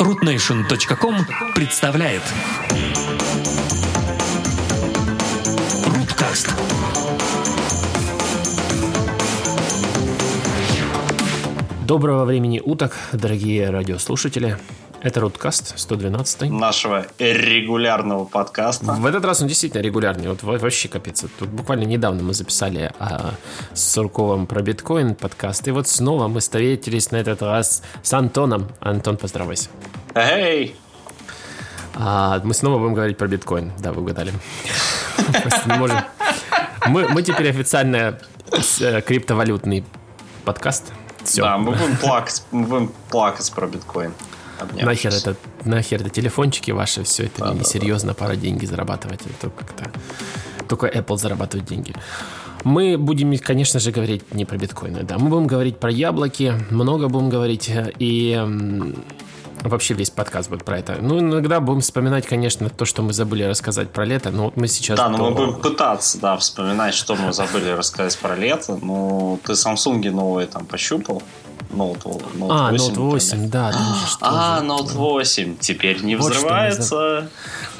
rootnation.com представляет Руткаст Доброго времени уток, дорогие радиослушатели. Это Руткаст 112. нашего регулярного подкаста. В этот раз он действительно регулярный. Вот во- вообще капец. Тут буквально недавно мы записали а, с Сурковым про биткоин подкаст. И вот снова мы встретились на этот раз с Антоном. Антон, поздоровайся. Эй! А, мы снова будем говорить про биткоин. Да, вы угадали. Мы, мы теперь официально э, криптовалютный подкаст. Все. Да, мы будем плакать, мы будем плакать про биткоин. Обнявшись. Нахер это, нахер это телефончики ваши, все это Да, да, несерьезно, пора деньги зарабатывать. Это как-то только Apple зарабатывает деньги. Мы будем, конечно же, говорить не про биткоины, да. Мы будем говорить про яблоки, много будем говорить, э, и вообще весь подкаст будет про это. Ну, иногда будем вспоминать, конечно, то, что мы забыли рассказать про лето, но вот мы сейчас... Да, но мы до- будем пытаться, да, вспоминать, что мы забыли рассказать про лето. Ну, ты Samsung новые там пощупал? Note, Note А, 8, Note например. 8, да. там же что А. Note 8 теперь не Вот взрывается.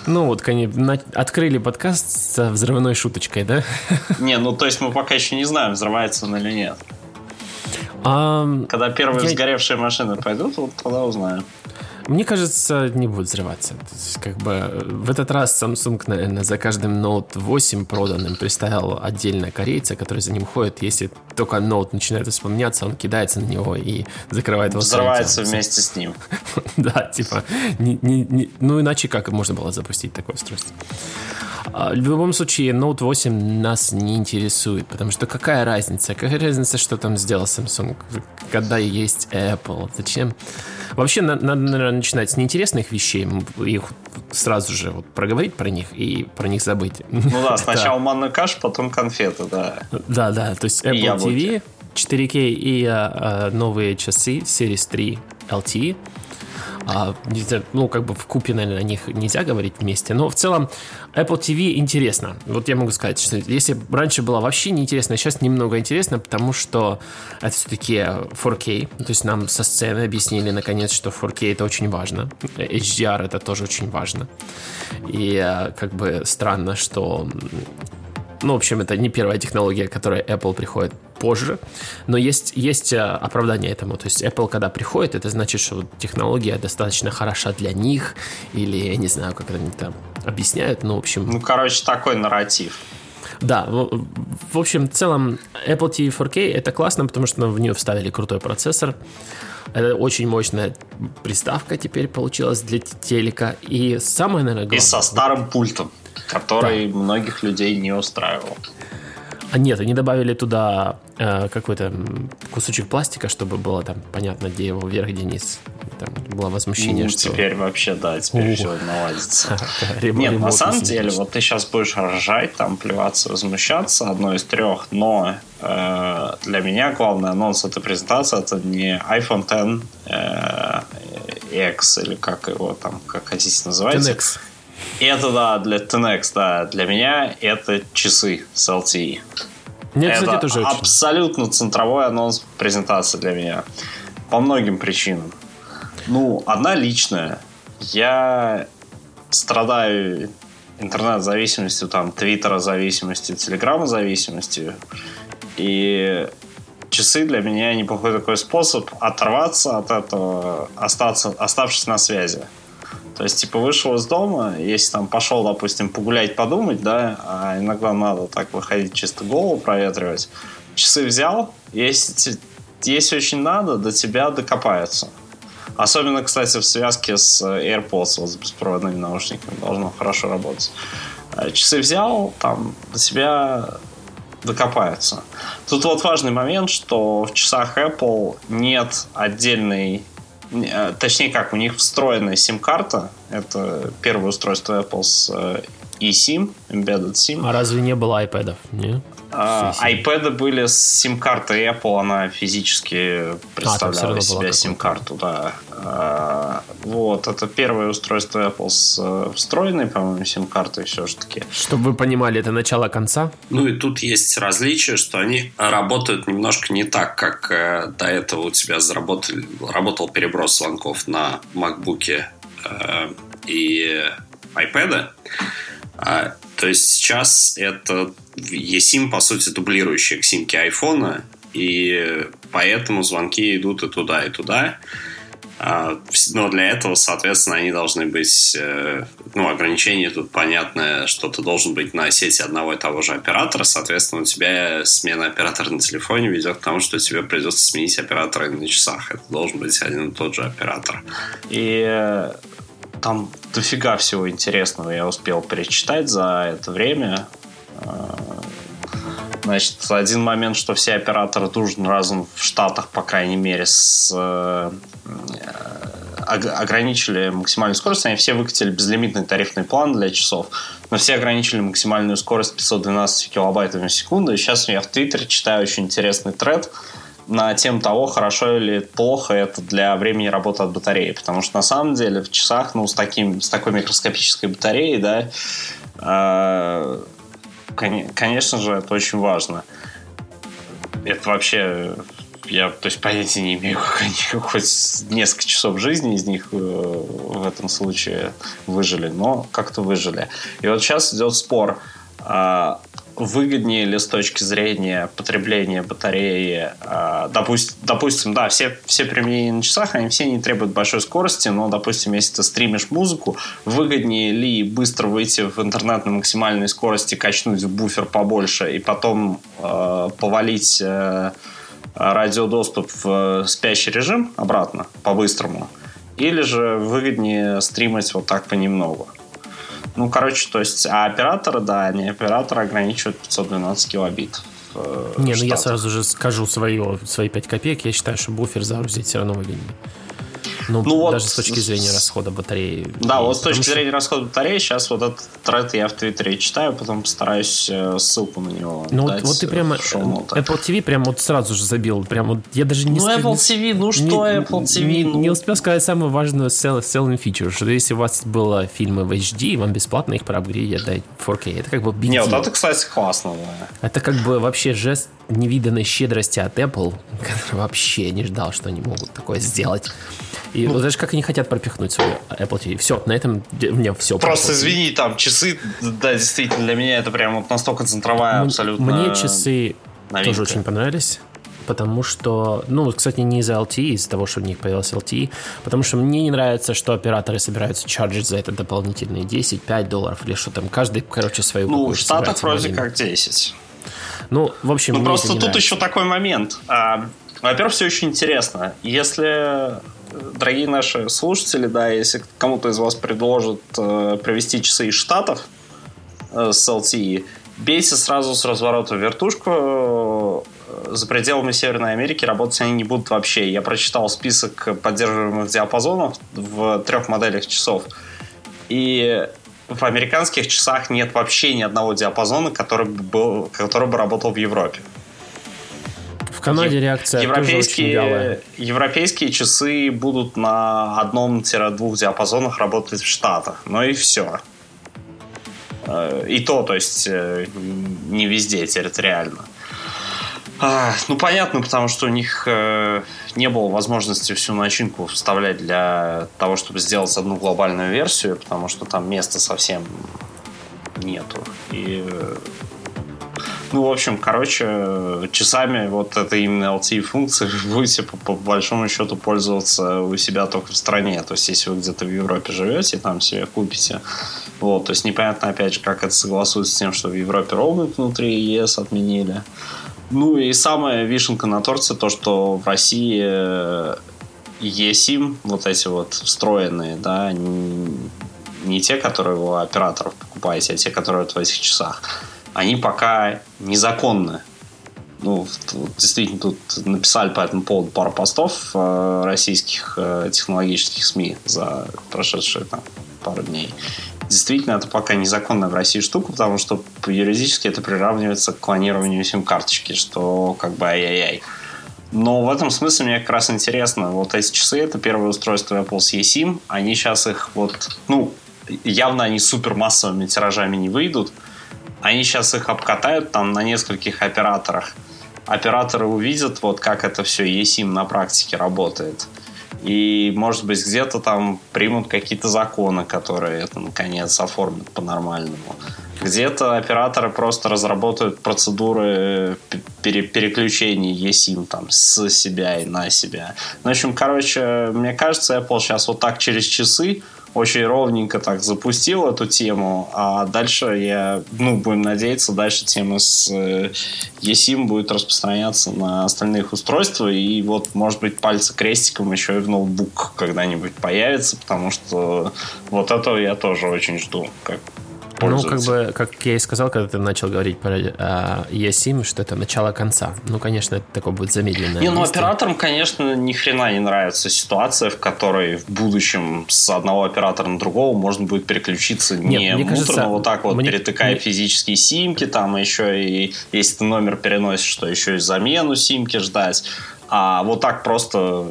Ну, вот, конечно, на- открыли подкаст с взрывной шуточкой, да? Не, ну то есть мы пока еще не знаем, взрывается он или нет. Ам, Когда первые Я- сгоревшие машины пойдут, вот тогда узнаем. Мне кажется, не будет взрываться. То есть, как бы э, в этот раз Samsung, наверное, за каждым Note 8 проданным представил отдельно корейца, который за ним ходит. Если только Note начинает вспоминаться, он кидается на него и закрывает его Взрывается вместе с ним. Да, типа, не- не- не- ну иначе как можно было запустить такое устройство? А, В любом случае, Note 8 нас не интересует, потому что какая разница? Какая разница, что там сделал Samsung, когда есть Apple? Зачем? Вообще, на- надо, наверное, начинать с неинтересных вещей, их сразу же вот проговорить про них и про них забыть. Ну да, сначала манна каш, потом конфеты, да. Да, да, то есть Apple. TV, 4K и а, а, новые часы Series 3 LTE. А, ну, как бы в купе, наверное, о них нельзя говорить вместе, но в целом Apple TV интересно. Вот я могу сказать, что если раньше было вообще неинтересно, сейчас немного интересно, потому что это все-таки 4K, то есть нам со сцены объяснили наконец, что 4K это очень важно, HDR это тоже очень важно. И а, как бы странно, что ну, в общем, это не первая технология, к которой Apple приходит позже, но есть, есть э, оправдание этому. То есть Apple, когда приходит, это значит, что технология достаточно хороша для них, или я не знаю, как они там объясняют, но, в общем, Ну, короче, такой нарратив. Да, в, общем, в целом Apple TV 4K это классно, потому что в нее вставили крутой процессор. Это очень мощная приставка теперь получилась для телека. И самое, наверное, главное... И со старым пультом, который многих людей не устраивал. А нет, они добавили туда э, какой-то кусочек пластика, чтобы было там понятно, где его вверх, где низ. Там было возмущение, Ну, что... теперь вообще, да, теперь все наладится. Нет, на самом деле, вот ты сейчас будешь ржать, там, плеваться, возмущаться, одно из трех, но э, для меня главный анонс этой презентации это не iPhone X э, X, или как его там, как хотите называйте. 10X. Это, да, для 10X, да, для меня это часы с LTE. Мне, кстати, это тоже очень... абсолютно центровой анонс презентации для меня. По многим причинам. Ну, одна личная. Я страдаю интернет-зависимостью, там, твиттера-зависимостью, телеграма-зависимостью. И часы для меня неплохой такой способ оторваться от этого, остаться, оставшись на связи. То есть, типа, вышел из дома, если там пошел, допустим, погулять, подумать, да, а иногда надо так выходить, чисто голову проветривать. Часы взял, если, если очень надо, до тебя докопаются. Особенно, кстати, в связке с э, AirPods, вот с беспроводными наушниками, должно хорошо работать. Э, Часы взял, там, до тебя докопаются. Тут вот важный момент, что в часах Apple нет отдельной э, Точнее как, у них встроенная сим-карта. Это первое устройство Apple с э, eSIM, Embedded SIM. А разве не было iPad? Не? А, iPad были с сим-картой Apple, она физически А, представляла из себя сим-карту, да. А, Вот, это первое устройство Apple с э, встроенной, по-моему, сим-картой все-таки. Чтобы вы понимали, это начало конца? Ну и тут есть различие, что они работают немножко не так, как э, до этого у тебя заработали, работал переброс звонков на MacBook э, и iPad. А, то есть сейчас это eSIM, по сути, дублирующая к симке айфона, и поэтому звонки идут и туда, и туда. А, но для этого, соответственно, они должны быть, э, ну, ограничения тут понятное, что ты должен быть на сети одного и того же оператора, соответственно, у тебя смена оператора на телефоне ведет к тому, что тебе придется сменить оператора на часах. Это должен быть один и тот же оператор. И э, там дофига всего интересного я успел перечитать за это время. А, значит, один момент, что все операторы дружным разом в Штатах, по крайней мере, с, э, ограничили максимальную скорость. Они все выкатили безлимитный тарифный план для часов, но все ограничили максимальную скорость 512 килобайтов в секунду. И сейчас я в Твиттере читаю очень интересный тред, на тему того, хорошо или плохо это для времени работы от батареи. Потому что на самом деле в часах, ну, с, таким, с такой микроскопической батареей, да, э, конечно же, это очень важно. Это вообще я, то есть, понятия не имею, как они хоть несколько часов жизни из них э, в этом случае выжили, но как-то выжили. И вот сейчас идет спор. А, выгоднее ли с точки зрения потребления батареи, э, допустим, допустим, да, все, все применения на часах, они все не требуют большой скорости, но, допустим, если ты стримишь музыку, выгоднее ли быстро выйти в интернет на максимальной скорости, качнуть буфер побольше и потом э, повалить э, радиодоступ в спящий режим обратно, по-быстрому, или же выгоднее стримить вот так понемногу. Ну, короче, то есть, а операторы, да, они операторы ограничивают 512 килобит. Э, Не, ну я сразу же скажу свое, свои 5 копеек. Я считаю, что буфер загрузить все равно выгоднее. Ну, ну вот, даже с точки зрения расхода батареи. Да, вот с точки что... зрения расхода батареи, сейчас вот этот тред я в Твиттере читаю, потом постараюсь э, ссылку на него Ну вот, вот ты прямо Apple TV прям вот сразу же забил, прям вот я даже не... Ну Apple TV, ну что не, Apple TV? Не, ну... не успел сказать самую важную sell, selling feature, что если у вас было фильмы в HD, вам бесплатно их проапгрейдят дать 4K. Это как бы big Не, вот это, кстати, классно, да. Это как бы вообще жест невиданной щедрости от Apple, который вообще не ждал, что они могут такое сделать. И ну, знаешь, как они хотят пропихнуть свою Apple TV. Все, на этом меня все. Просто извини, там часы, да, действительно, для меня это прям вот настолько центровая абсолютно. Мне часы новинка. тоже очень понравились потому что, ну, кстати, не из-за LTE, из-за того, что у них появился LTE, потому что мне не нравится, что операторы собираются чарджить за это дополнительные 10-5 долларов или что там, каждый, короче, свою Ну, в Штатах вроде как 10. Ну, в общем, Ну, просто тут нравится. еще такой момент. А, во-первых, все очень интересно. Если дорогие наши слушатели, да, если кому-то из вас предложат э, провести часы из Штатов э, с LTE, бейте сразу с разворота в вертушку. Э, за пределами Северной Америки работать они не будут вообще. Я прочитал список поддерживаемых диапазонов в трех моделях часов. И в американских часах нет вообще ни одного диапазона, который бы, был, который бы работал в Европе. В Канаде реакция европейские, Европейские часы будут на одном-двух диапазонах работать в Штатах. Ну и все. Э, и то, то есть, э, не везде территориально. Ну, понятно, потому что у них э, не было возможности всю начинку вставлять для того, чтобы сделать одну глобальную версию, потому что там места совсем нету. И ну, в общем, короче, часами вот это именно LTE-функции вы будете по, по большому счету пользоваться у себя только в стране. То есть, если вы где-то в Европе живете, там себе купите. Вот, то есть, непонятно, опять же, как это согласуется с тем, что в Европе роуминг внутри ЕС отменили. Ну и самая вишенка на торте то, что в России eSIM, вот эти вот встроенные, да, не, те, которые у операторов покупаете, а те, которые вот в этих часах они пока незаконны. Ну, действительно, тут написали по этому поводу пару постов э, российских э, технологических СМИ за прошедшие там, пару дней. Действительно, это пока незаконная в России штука, потому что юридически это приравнивается к клонированию сим-карточки, что как бы ай-яй-яй. Но в этом смысле мне как раз интересно. Вот эти часы, это первое устройство Apple с eSIM. Они сейчас их вот, ну, явно они супер массовыми тиражами не выйдут. Они сейчас их обкатают там на нескольких операторах. Операторы увидят, вот как это все eSIM на практике работает. И, может быть, где-то там примут какие-то законы, которые это, наконец, оформят по-нормальному. Где-то операторы просто разработают процедуры пере переключения eSIM там, с себя и на себя. Ну, в общем, короче, мне кажется, Apple сейчас вот так через часы очень ровненько так запустил эту тему, а дальше я, ну, будем надеяться, дальше тема с э, eSIM будет распространяться на остальных устройствах, и вот, может быть, пальцы крестиком еще и в ноутбук когда-нибудь появится, потому что вот этого я тоже очень жду, как ну, как бы, как я и сказал, когда ты начал говорить про э, eSIM, что это начало конца. Ну, конечно, это такое будет замедленное. Не, ну, операторам, конечно, ни хрена не нравится ситуация, в которой в будущем с одного оператора на другого можно будет переключиться Нет, не муторно, кажется, вот так вот, мне, перетыкая мне... физические симки, там еще и, если ты номер переносишь, что еще и замену симки ждать. А вот так просто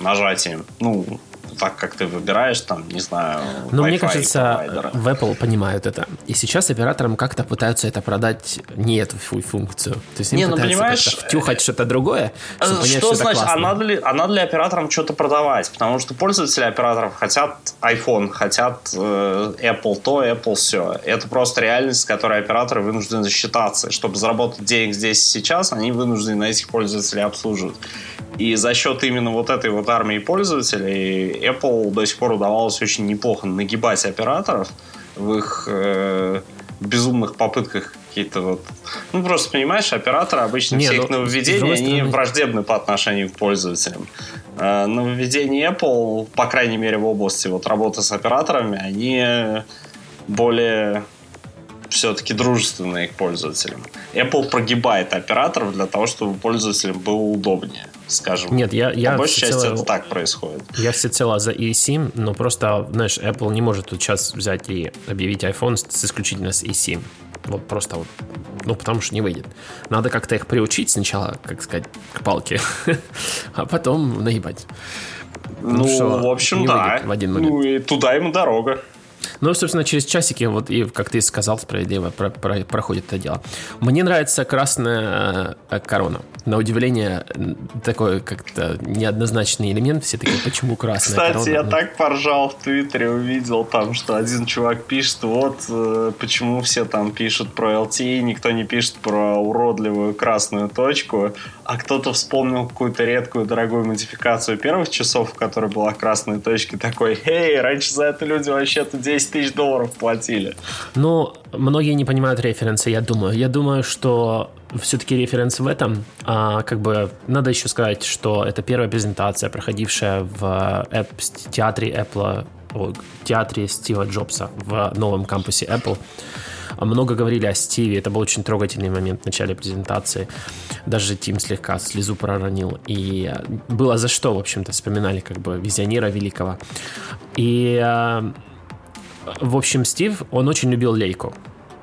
нажатием, ну, так, как ты выбираешь, там, не знаю, Но мне кажется, провайдера. в Apple понимают это. И сейчас операторам как-то пытаются это продать не эту функцию. То есть им не, ну, пытаются понимаешь, втюхать что-то другое, чтобы понять, что, что значит, классно. а надо, ли, а надо ли операторам что-то продавать? Потому что пользователи операторов хотят iPhone, хотят э, Apple то, Apple все. Это просто реальность, с которой операторы вынуждены считаться. Чтобы заработать денег здесь и сейчас, они вынуждены этих пользователей обслуживать. И за счет именно вот этой вот армии пользователей Apple до сих пор удавалось очень неплохо нагибать операторов в их э, безумных попытках какие-то вот... Ну, просто понимаешь, операторы обычно Не, все ну, их нововведения, они враждебны по отношению к пользователям. Э, нововведения Apple, по крайней мере, в области вот работы с операторами, они более все-таки дружественные к пользователям. Apple прогибает операторов для того, чтобы пользователям было удобнее, скажем. Нет, я, я По большей части цело, это так происходит. Я всецело за eSIM, но просто, знаешь, Apple не может тут сейчас взять и объявить iPhone с, исключительно с eSIM. Вот просто вот, ну, потому что не выйдет. Надо как-то их приучить сначала, как сказать, к палке, а потом наебать. Ну, ну что, в общем, да. В один момент. Ну, и туда ему дорога. Ну, собственно, через часики, вот и, как ты сказал справедливо, про, про, проходит это дело. Мне нравится красная э, корона. На удивление, такой как-то неоднозначный элемент. Все такие, почему красная Кстати, корона? я ну... так поржал в Твиттере, увидел там, что один чувак пишет, вот э, почему все там пишут про LTE, никто не пишет про уродливую красную точку, а кто-то вспомнил какую-то редкую дорогую модификацию первых часов, в которой была красная точка, такой, эй, раньше за это люди вообще-то 10 тысяч долларов платили. Ну, многие не понимают референсы, я думаю. Я думаю, что все-таки референс в этом. А, как бы надо еще сказать, что это первая презентация, проходившая в App, театре Apple, о, театре Стива Джобса в новом кампусе Apple. Много говорили о Стиве, это был очень трогательный момент в начале презентации. Даже Тим слегка слезу проронил. И было за что, в общем-то, вспоминали как бы визионера великого. И а, в общем, Стив, он очень любил Лейку.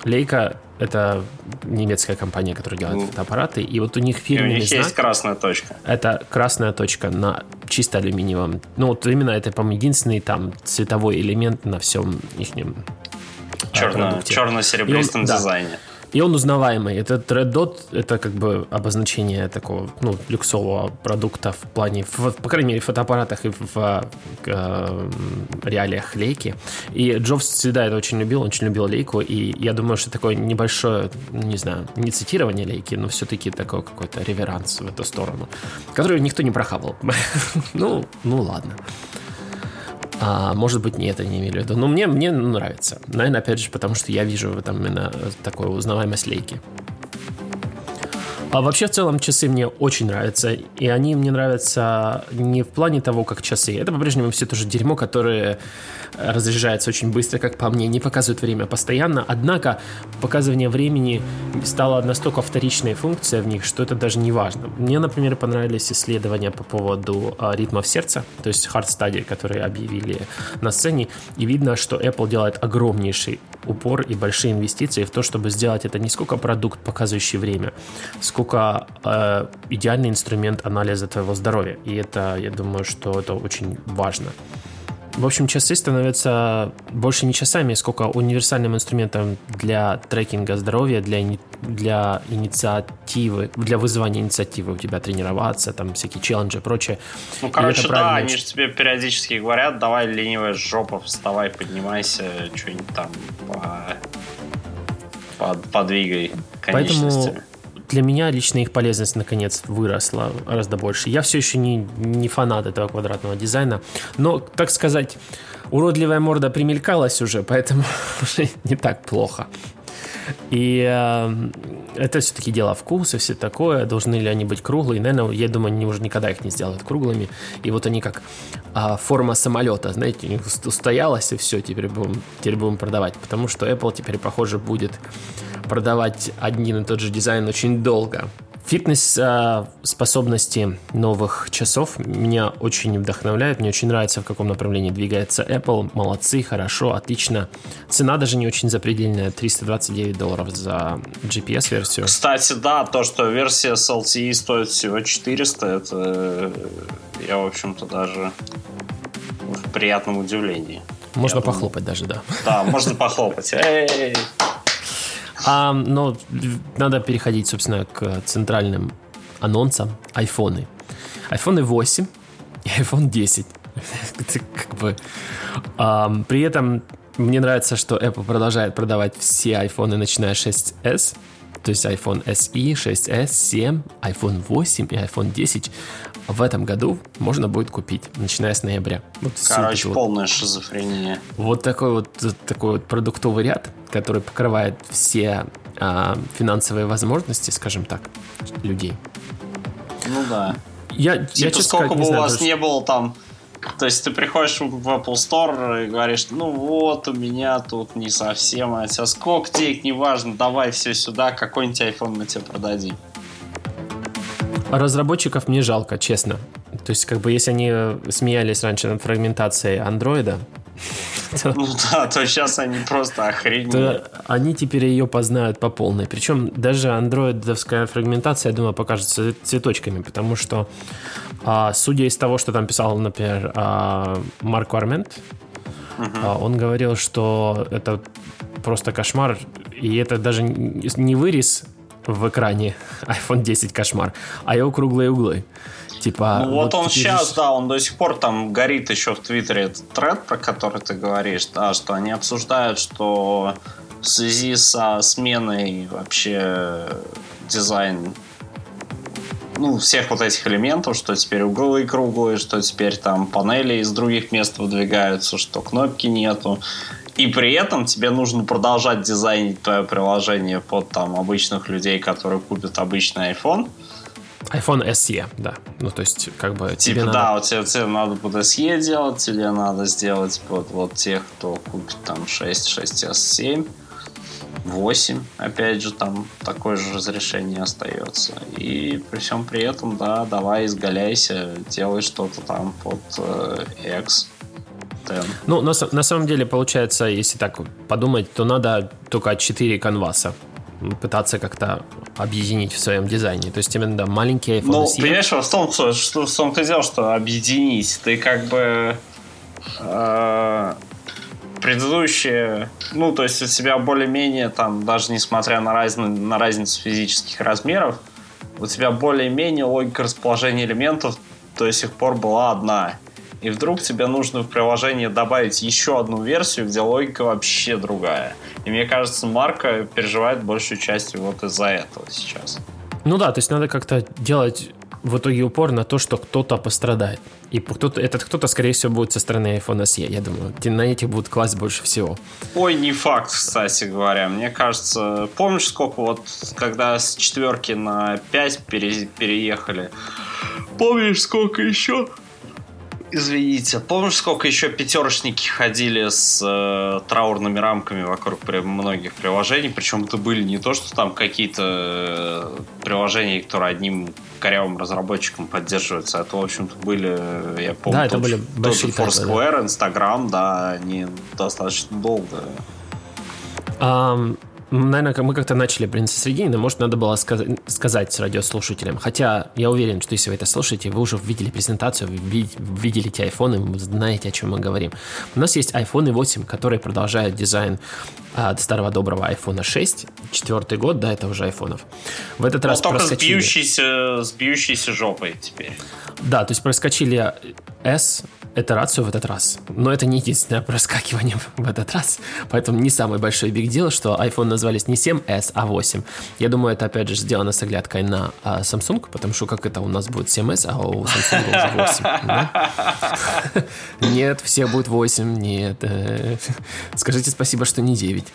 Лейка — это немецкая компания, которая делает mm. фотоаппараты, и вот у них фирменный и у них знак, есть красная точка. Это красная точка на чисто алюминиевом. Ну, вот именно это, по-моему, единственный там цветовой элемент на всем их Черно, черно-серебристом дизайне. Да. И он узнаваемый. Этот Red Dot — это как бы обозначение такого, ну, люксового продукта в плане, в, по крайней мере, в фотоаппаратах и в, в э, реалиях лейки. И Джобс всегда это очень любил, очень любил лейку, и я думаю, что такое небольшое, не знаю, не цитирование лейки, но все-таки такой какой-то реверанс в эту сторону, который никто не прохавал. ну, ну ладно. А, может быть, не это не имели в виду. Но мне, мне нравится. Наверное, опять же, потому что я вижу в этом именно такой узнаваемость лейки. А вообще, в целом, часы мне очень нравятся. И они мне нравятся не в плане того, как часы. Это по-прежнему все то же дерьмо, которое разряжается очень быстро, как по мне, не показывает время постоянно. Однако показывание времени стало настолько вторичной функцией в них, что это даже не важно. Мне, например, понравились исследования по поводу а, ритмов сердца, то есть hard study, которые объявили на сцене, и видно, что Apple делает огромнейший упор и большие инвестиции в то, чтобы сделать это не сколько продукт, показывающий время, сколько насколько э, идеальный инструмент анализа твоего здоровья. И это, я думаю, что это очень важно. В общем, часы становятся больше не часами, сколько универсальным инструментом для трекинга здоровья, для, для инициативы, для вызывания инициативы у тебя тренироваться, там всякие челленджи и прочее. Ну, короче, да, они же тебе периодически говорят, давай ленивая жопа, вставай, поднимайся, что-нибудь там по, по, подвигай конечностями. Поэтому для меня лично их полезность наконец выросла гораздо больше. Я все еще не, не фанат этого квадратного дизайна, но, так сказать, уродливая морда примелькалась уже, поэтому уже не так плохо. И э, это все-таки дело вкуса, все такое. Должны ли они быть круглые? Наверное, я думаю, они уже никогда их не сделают круглыми. И вот они как э, форма самолета, знаете, у них устоялась, и все, теперь будем, теперь будем продавать. Потому что Apple теперь, похоже, будет продавать один и тот же дизайн очень долго. Фитнес-способности новых часов меня очень вдохновляют. Мне очень нравится, в каком направлении двигается Apple. Молодцы, хорошо, отлично. Цена даже не очень запредельная. 329 долларов за GPS-версию. Кстати, да, то, что версия с LTE стоит всего 400, это э, я, в общем-то, даже в приятном удивлении. Можно я похлопать думаю. даже, да. Да, можно похлопать. Эй! А, но надо переходить, собственно, к центральным анонсам. Айфоны. Айфоны 8 и iPhone 10. как бы, а, при этом мне нравится, что Apple продолжает продавать все айфоны, начиная с 6s, то есть iPhone SE, 6s, 7, iPhone 8 и iPhone 10 в этом году можно будет купить, начиная с ноября. Вот Короче, полная вот, шизофрения. Вот такой вот такой вот продуктовый ряд, который покрывает все а, финансовые возможности, скажем так, людей. Ну да. Я, типа, я честно сколько бы у знаю, вас даже... не было там то есть ты приходишь в Apple Store и говоришь, ну вот, у меня тут не совсем, а сейчас сколько денег, неважно, давай все сюда, какой-нибудь iPhone мы тебе продадим. Разработчиков мне жалко, честно. То есть, как бы, если они смеялись раньше над фрагментацией андроида, ну да, то сейчас они просто охренели. Они теперь ее познают по полной. Причем даже андроидовская фрагментация, я думаю, покажется цветочками, потому что, а, судя из того, что там писал, например, а, Марк Вармент, а, он говорил, что это просто кошмар, и это даже не вырез в экране iPhone 10 кошмар, а его круглые углы. Типа, ну вот, вот он сейчас, же... да, он до сих пор там горит еще в Твиттере этот тред, про который ты говоришь, да, что они обсуждают, что в связи со сменой вообще дизайн ну, всех вот этих элементов, что теперь углы круглые, что теперь там панели из других мест выдвигаются, что кнопки нету. И при этом тебе нужно продолжать дизайнить твое приложение под там обычных людей, которые купят обычный iPhone. iPhone SE, да. Ну, то есть, как бы... Типа, тебе да, надо... тебе, тебе надо под SE делать, тебе надо сделать под вот тех, кто купит там 6, 6s, 7, 8, опять же, там такое же разрешение остается. И при всем при этом, да, давай изгаляйся, делай что-то там под э, X. Ну, на, на самом деле, получается, если так подумать, то надо только 4 канваса пытаться как-то объединить в своем дизайне. То есть именно да, маленький iPhone Ну, понимаешь, в том, что, что, в том-то дело, что объединить. Ты как бы э, предыдущие, ну, то есть у тебя более-менее там, даже несмотря на, разни, на разницу физических размеров, у тебя более-менее логика расположения элементов до сих пор была одна и вдруг тебе нужно в приложение добавить еще одну версию, где логика вообще другая. И мне кажется, Марка переживает большую часть вот из-за этого сейчас. Ну да, то есть надо как-то делать в итоге упор на то, что кто-то пострадает. И кто-то, этот кто-то, скорее всего, будет со стороны iPhone SE, я думаю. На этих будут класть больше всего. Ой, не факт, кстати говоря. Мне кажется, помнишь, сколько вот, когда с четверки на 5 пере, переехали, помнишь, сколько еще Извините, помнишь, сколько еще пятерочники ходили с э, траурными рамками вокруг при, многих приложений? Причем это были не то, что там какие-то э, приложения, которые одним корявым разработчиком поддерживаются. Это, в общем-то, были, я помню, да, это были большие тот Foursquare, да. Instagram, да, они достаточно долго. Um, наверное, мы как-то начали принцесс Регины, может, надо было сказать, сказать радиослушателям. Хотя я уверен, что если вы это слушаете, вы уже видели презентацию, видели эти айфоны, знаете, о чем мы говорим. У нас есть iPhone 8, который продолжает дизайн от старого доброго iPhone 6. Четвертый год, да, это уже айфонов. В этот Но раз только с бьющейся, с бьющейся жопой теперь. Да, то есть проскочили S, итерацию в этот раз. Но это не единственное проскакивание в этот раз. Поэтому не самый большой биг дел, что iPhone назвались не 7s, а 8. Я думаю, это опять же сделано с оглядкой на а, Samsung, потому что как это у нас будет 7s, а у Samsung уже 8. Нет, все будет 8, нет. Э, скажите спасибо, что не 9.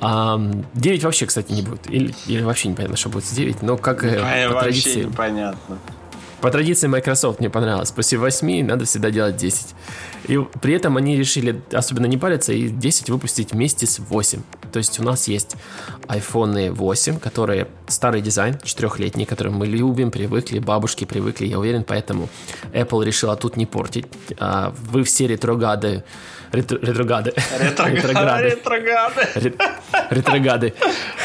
9 вообще, кстати, не будет. Или, или вообще непонятно, что будет с 9. Но как э, по традиции... непонятно. По традиции Microsoft мне понравилось. После 8 надо всегда делать 10. И при этом они решили особенно не париться и 10 выпустить вместе с 8. То есть у нас есть iPhone 8, которые старый дизайн, четырехлетний, который мы любим, привыкли, бабушки привыкли, я уверен, поэтому Apple решила тут не портить. А вы все ретрогады Ретрогады. Ретрогады. Ретрогады. Ретрогады.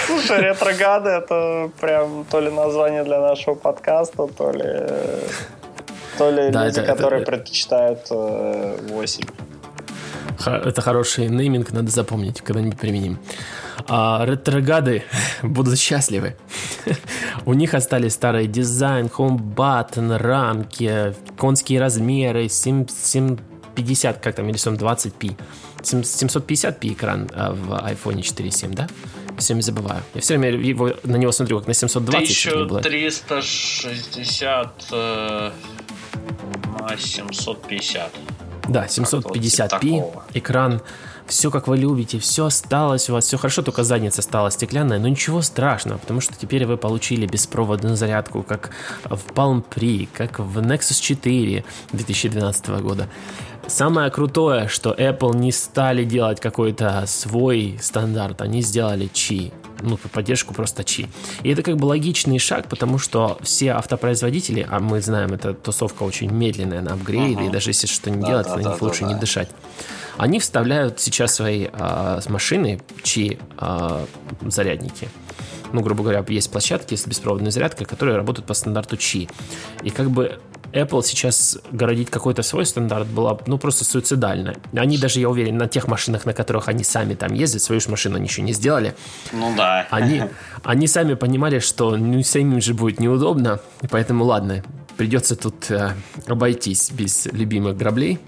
Слушай, ретрогады это прям то ли название для нашего подкаста, то ли то ли да, люди, это, которые это... предпочитают 8. Э, это хороший нейминг, надо запомнить, когда-нибудь применим. А, ретрогады будут счастливы. У них остались старый дизайн, home рамки, конские размеры, 7, 7 50, как там, или 720p. 750p экран а, в iPhone 4.7, да? Все время забываю. Я все время его, на него смотрю как на 720. 1360 э, на 750. Да, 750p экран все как вы любите, все осталось у вас, все хорошо, только задница стала стеклянная, но ничего страшного, потому что теперь вы получили беспроводную зарядку, как в Palm Pre, как в Nexus 4 2012 года. Самое крутое, что Apple не стали делать какой-то свой стандарт, они сделали Qi, ну, поддержку просто Qi. И это как бы логичный шаг, потому что все автопроизводители, а мы знаем, эта тусовка очень медленная на апгрейды, uh-huh. и даже если что не да, делать, да, на да, них да, лучше да. не дышать. Они вставляют сейчас свои а, машины Qi а, зарядники ну, грубо говоря, есть площадки с беспроводной зарядкой, которые работают по стандарту Qi. И как бы Apple сейчас городить какой-то свой стандарт было, ну, просто суицидально. Они даже, я уверен, на тех машинах, на которых они сами там ездят, свою же машину они еще не сделали. Ну да. Они, они сами понимали, что ну, самим же будет неудобно, и поэтому, ладно, придется тут э, обойтись без любимых граблей.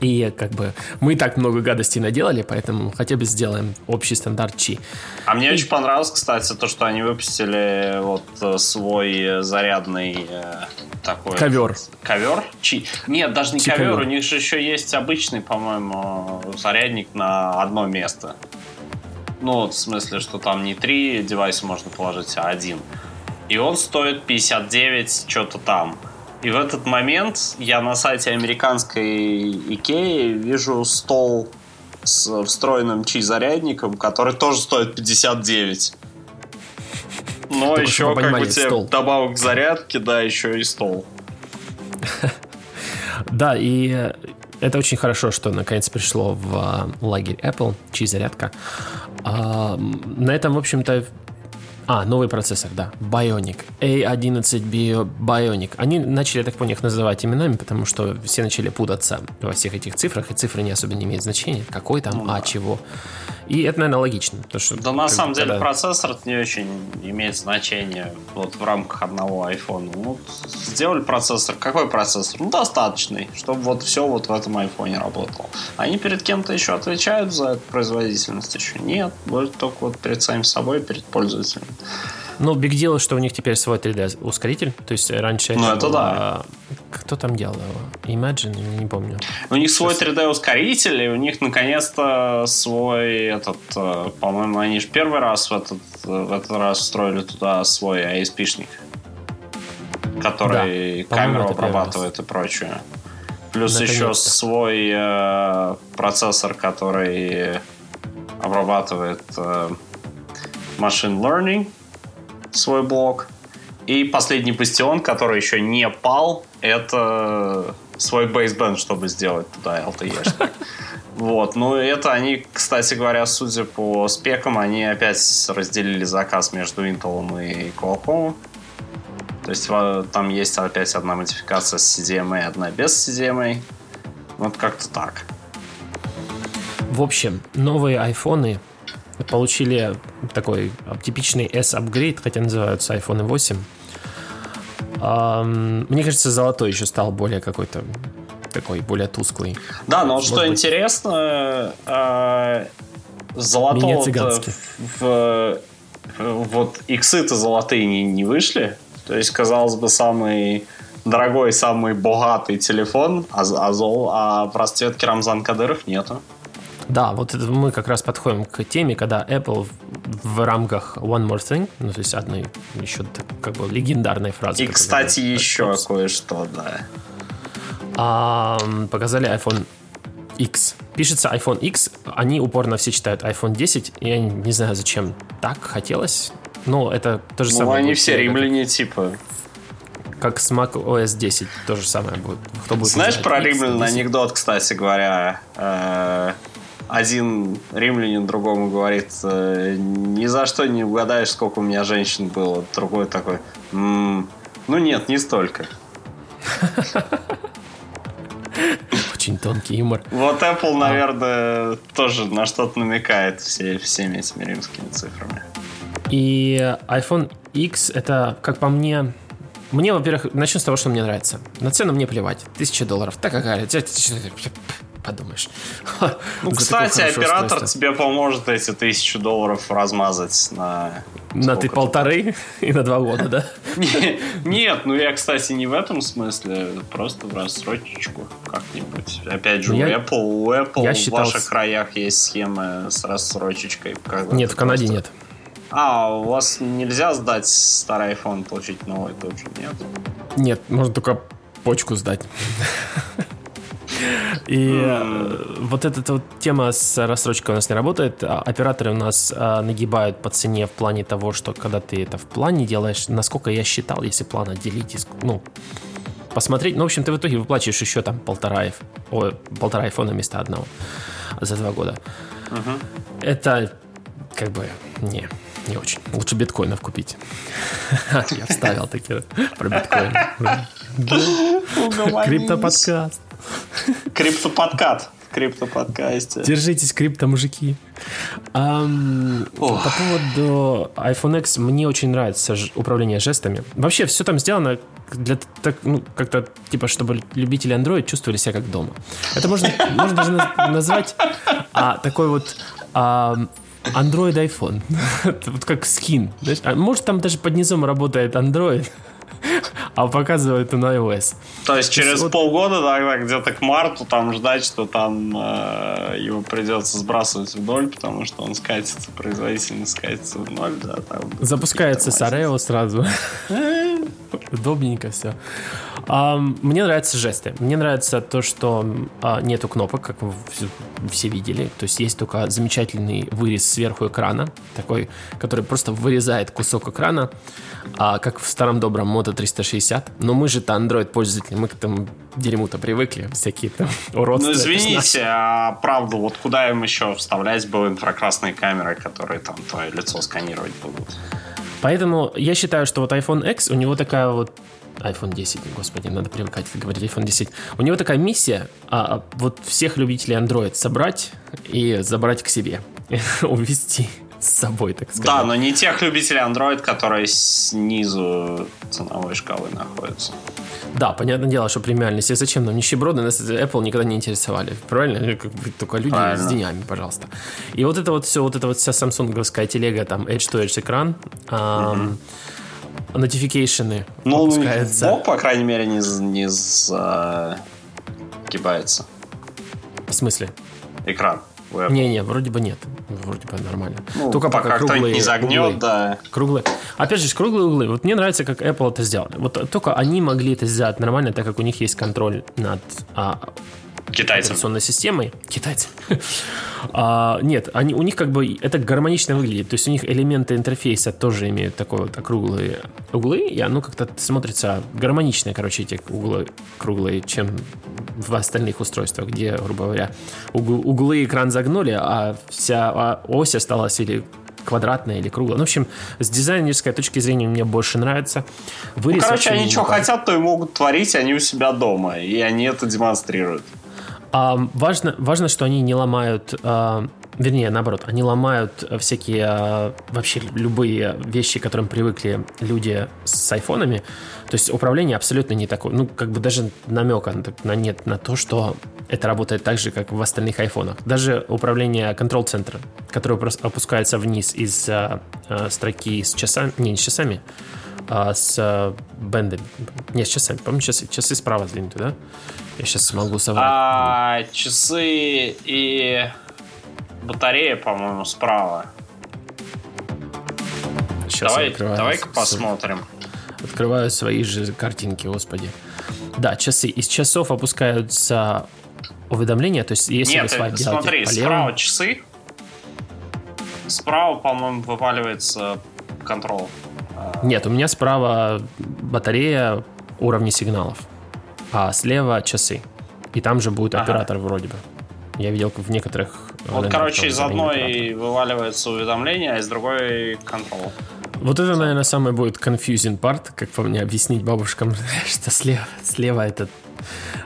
И как бы мы и так много гадостей наделали, поэтому хотя бы сделаем общий стандарт Чи. А мне и... очень понравилось, кстати, то, что они выпустили вот э, свой зарядный э, такой... Ковер. Ковер? Чи... Нет, даже не ковер. ковер, у них же еще есть обычный, по-моему, зарядник на одно место. Ну, в смысле, что там не три девайса можно положить, а один. И он стоит 59 что-то там. И в этот момент я на сайте американской Икеи вижу стол с встроенным чи-зарядником, который тоже стоит 59. Но Только еще как бы тебе стол. добавок зарядки, да, еще и стол. Да, и это очень хорошо, что наконец пришло в лагерь Apple, чьи зарядка. На этом, в общем-то, а, новый процессор, да. Bionic. A11 Bio Bionic. Они начали, я так понял, их называть именами, потому что все начали путаться во всех этих цифрах, и цифры не особо не имеют значения. Какой там, ну, а да. чего. И это, наверное, логично. Потому что, да, на самом деле, когда... процессор не очень имеет значение вот в рамках одного iPhone. Ну, сделали процессор. Какой процессор? Ну, достаточный, чтобы вот все вот в этом iPhone работало. Они перед кем-то еще отвечают за эту производительность? Еще нет. Будет только вот перед самим собой, перед пользователем. Ну, биг дело, что у них теперь свой 3D ускоритель. То есть раньше ну, это, это было... да. Кто там делал его? Imagine? Не помню. У них свой 3D ускоритель, и у них наконец-то свой этот, э, по-моему, они же первый раз в этот, в этот раз встроили туда свой ISP-шник, который да, камеру обрабатывает и прочее. Плюс еще свой э, процессор, который обрабатывает э, machine learning, свой блок. И последний бастион, который еще не пал, это свой бейсбенд, чтобы сделать туда LTE. Вот, ну это они, кстати говоря, судя по спекам, они опять разделили заказ между Intel и Qualcomm. То есть там есть опять одна модификация с CDMA, одна без CDMA. Вот как-то так. В общем, новые айфоны получили такой типичный S-апгрейд, хотя называются iPhone 8. Мне кажется, золотой еще стал более какой-то такой, более тусклый. Да, но вот что быть... интересно, э, золотого в, в, вот иксы-то золотые не, не вышли. То есть, казалось бы, самый дорогой, самый богатый телефон, а, а, зол, а в расцветке Рамзан Кадыров нету. Да, вот это мы как раз подходим к теме, когда Apple в рамках One More Thing, ну, то есть одной еще как бы легендарной фразы. И, кстати, еще кое-что, да. А, показали iPhone X. Пишется iPhone X, они упорно все читают iPhone 10, и я не знаю, зачем так хотелось, но это то же ну, самое. Ну, они все римляне, типа как с Mac OS 10, то же самое будет. Кто будет Знаешь про римлян анекдот, кстати говоря? Э, один римлянин другому говорит, э, ни за что не угадаешь, сколько у меня женщин было. Другой такой, ну нет, не столько. Очень тонкий юмор. Вот Apple, наверное, тоже на что-то намекает все, всеми этими римскими цифрами. И iPhone X это, как по мне, мне, во-первых, начну с того, что мне нравится. На цену мне плевать. Тысяча долларов. Так какая? Подумаешь. Ну, кстати, оператор тебе поможет эти тысячу долларов размазать на... На ты полторы и на два года, да? Нет, ну я, кстати, не в этом смысле. Просто в рассрочечку как-нибудь. Опять же, у Apple, у Apple в ваших краях есть схемы с рассрочечкой. Нет, в Канаде нет. А, у вас нельзя сдать старый iPhone, получить новый тут же, нет? Нет, можно только почку сдать. И mm. вот эта вот тема с рассрочкой у нас не работает. А операторы у нас а, нагибают по цене в плане того, что когда ты это в плане делаешь, насколько я считал, если план отделить, ну, посмотреть. Ну, в общем, ты в итоге выплачиваешь еще там полтора, о, полтора айфона вместо одного за два года. Uh-huh. Это как бы не не очень. Лучше биткоинов купить. Я вставил такие про биткоин. Криптоподкаст. Криптоподкат. Криптоподкасте. Держитесь, крипто-мужики. Um, по поводу iPhone X мне очень нравится управление жестами. Вообще, все там сделано для так, ну, как-то, типа, чтобы любители Android чувствовали себя как дома. Это можно, можно даже назвать а, такой вот а, Android iPhone. вот как скин. А может, там даже под низом работает Android, а показывает на iOS. То есть через вот... полгода, да, где-то к марту там ждать, что там э, его придется сбрасывать в ноль, потому что он скатится, производительность скатится в ноль, да. Там Запускается с Арео сразу. Удобненько все. А, мне нравятся жесты. Мне нравится то, что а, нету кнопок, как вы все видели. То есть есть только замечательный вырез сверху экрана, такой, который просто вырезает кусок экрана, а, как в старом добром Moto 360. Но мы же-то Android пользователи, мы к этому дерьму-то привыкли, всякие там уродства. Ну извините, а правда, вот куда им еще вставлять было инфракрасные камеры, которые там твое лицо сканировать будут? Поэтому я считаю, что вот iPhone X, у него такая вот iPhone 10, господи, надо привыкать говорить iPhone 10. У него такая миссия, а, вот всех любителей Android собрать и забрать к себе, увести с собой, так сказать. Да, но не тех любителей Android, которые снизу ценовой шкалы находятся. Да, понятное дело, что премиальность. И зачем нам нищеброды? Нас Apple никогда не интересовали. Правильно? Только люди Правильно. с деньгами, пожалуйста. И вот это вот все, вот это вот вся самсунговская телега, там, edge-to-edge экран, эм, нотификейшены ну. Бог, по крайней мере, не, не загибается. В смысле? Экран. Не-не, вроде бы нет. Вроде бы нормально. Ну, Только пока, пока круглые не загнет, углы. да. Круглые. Опять же, круглые углы. Вот мне нравится, как Apple это сделали. Вот только они могли это сделать нормально, так как у них есть контроль над а, Китайцам. операционной системой. Китайцы. А, нет, они, у них как бы это гармонично выглядит. То есть у них элементы интерфейса тоже имеют такой вот округлые углы, и оно как-то смотрится гармонично, короче, эти углы круглые, чем в остальных устройствах, где, грубо говоря, углы, углы экран загнули, а вся а ось осталась или квадратная или круглая. Ну, в общем, с дизайнерской точки зрения мне больше нравится. Вырез ну, короче, они что хотят, то и могут творить, они у себя дома, и они это демонстрируют. А, важно, важно, что они не ломают а, вернее, наоборот, они ломают всякие а, вообще любые вещи, к которым привыкли люди с айфонами. То есть управление абсолютно не такое. Ну, как бы даже намека на нет на то, что это работает так же, как в остальных айфонах. Даже управление контрол-центра, которое опускается вниз из а, а, строки с часами, не, не с часами, а с а, бендами. Не, с часами. По-моему, часы, часы справа сдвинуты, да? Я сейчас смогу соврать. А, часы и батарея, по-моему, справа. Сейчас давай, давай-ка посмотрим. Открываю свои же картинки, господи. Да, часы. Из часов опускаются уведомления, то есть если Нет, вы свайп смотри, по справа часы, справа, по-моему, вываливается контрол. Нет, у меня справа батарея уровня сигналов а слева часы. И там же будет ага. оператор вроде бы. Я видел в некоторых... Вот, короче, из одной оператор. вываливается уведомление, а из другой контрол. Вот это, наверное, самый будет confusing part, как по мне объяснить бабушкам, что слева, слева это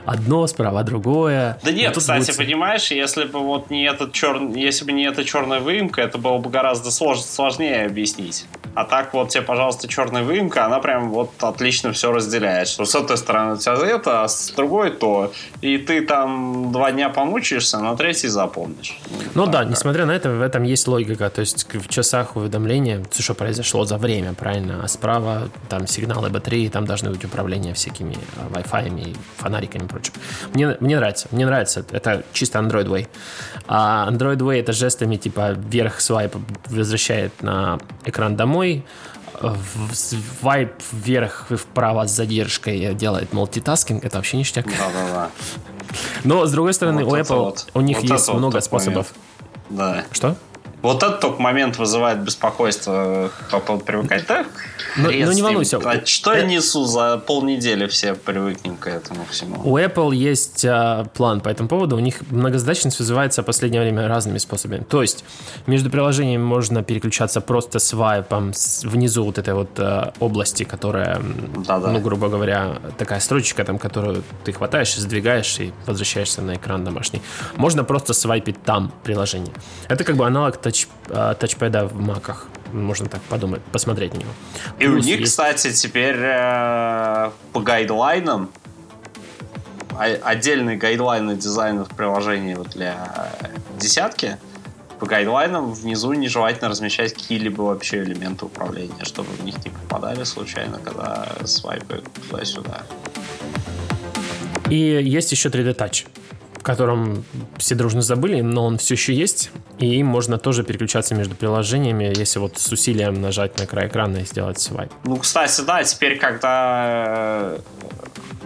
одно, справа другое. Да нет, кстати, будет... понимаешь, если бы вот не этот черный, если бы не эта черная выемка, это было бы гораздо слож... сложнее объяснить. А так вот тебе, пожалуйста, черная выемка, она прям вот отлично все разделяет. Что с одной стороны у тебя это, а с другой то. И ты там два дня помучаешься, а на третий запомнишь. Ну так, да, как. несмотря на это, в этом есть логика. То есть в часах уведомления, что произошло за время, правильно? А справа там сигналы батареи, там должны быть управления всякими а, Wi-Fi, фонариками и прочим. Мне, мне нравится, мне нравится. Это чисто Android Way. А Android Way это жестами типа вверх свайп возвращает на экран домой, свайп вверх и вправо с задержкой делает мультитаскинг, это вообще ништяк. Да-да-да. Но, с другой стороны, вот у Apple, вот, у них вот есть много вот способов. Момент. Да. Что? Вот этот только момент вызывает беспокойство по поводу привыкать. Так, ну, ну не волнуйся. А что я несу за полнедели все привыкнем к этому всему? У Apple есть а, план по этому поводу. У них многозадачность вызывается в последнее время разными способами. То есть между приложениями можно переключаться просто свайпом внизу вот этой вот а, области, которая, Да-да. ну, грубо говоря, такая строчка, там, которую ты хватаешь, сдвигаешь и возвращаешься на экран домашний. Можно просто свайпить там приложение. Это как бы аналог тач, а, тачпэда в маках. Можно так подумать, посмотреть на него. И Плюс у них, есть... кстати, теперь э, по гайдлайнам отдельные гайдлайны дизайнов приложений вот для десятки. По гайдлайнам внизу нежелательно размещать какие-либо вообще элементы управления, чтобы в них не попадали случайно, когда свайпы туда-сюда. И есть еще 3D Touch котором все дружно забыли, но он все еще есть, и им можно тоже переключаться между приложениями, если вот с усилием нажать на край экрана и сделать свайп. Ну, кстати, да, теперь, когда э,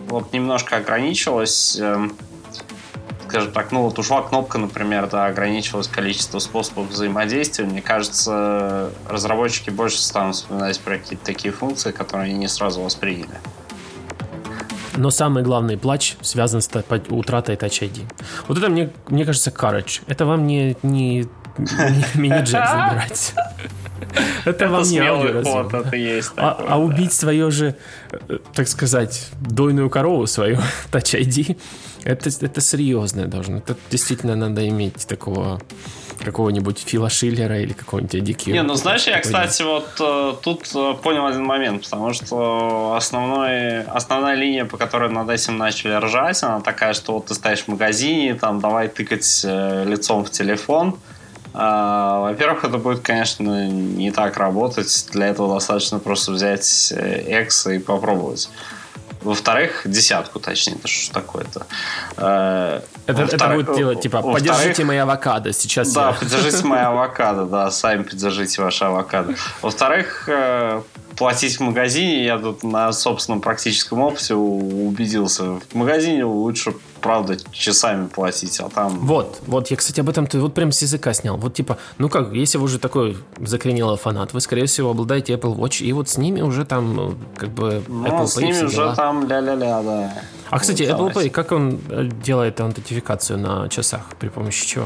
вот немножко ограничилось, э, скажем так, ну вот ушла кнопка, например, да, ограничилось количество способов взаимодействия, мне кажется, разработчики больше станут вспоминать про какие-то такие функции, которые они не сразу восприняли. Но самый главный плач связан с утратой Touch ID. Вот это, мне, мне кажется, courage. Это вам не, не, не мини-джек забирать. Это вам не аудио а, а убить свое же, э, так сказать, дойную корову свою, Touch ID, это, это серьезное должно. Это действительно надо иметь такого какого-нибудь Фила Шиллера или какого-нибудь Эдди Не, ну знаешь, я, кстати, вот э, тут э, понял один момент, потому что основной, основная линия, по которой над этим начали ржать, она такая, что вот ты стоишь в магазине, там давай тыкать э, лицом в телефон. Э, во-первых, это будет, конечно, не так работать. Для этого достаточно просто взять э, X и попробовать. Во-вторых, десятку, точнее, это что такое-то? Э, это, это будет делать, типа, поддержите мои авокадо сейчас. Да, я... поддержите мои авокадо, да, сами поддержите ваши авокадо. Во-вторых, э, платить в магазине, я тут на собственном практическом опыте убедился. В магазине лучше, правда, часами платить, а там... Вот, вот, я, кстати, об этом ты вот прям с языка снял. Вот типа, ну как, если вы уже такой закоренелый фанат, вы, скорее всего, обладаете Apple Watch, и вот с ними уже там, ну, как бы, ну, Apple с Pay ними уже дела. там ля-ля-ля, да. А, кстати, Apple Pay, как он э, делает аутентификацию на часах? При помощи чего?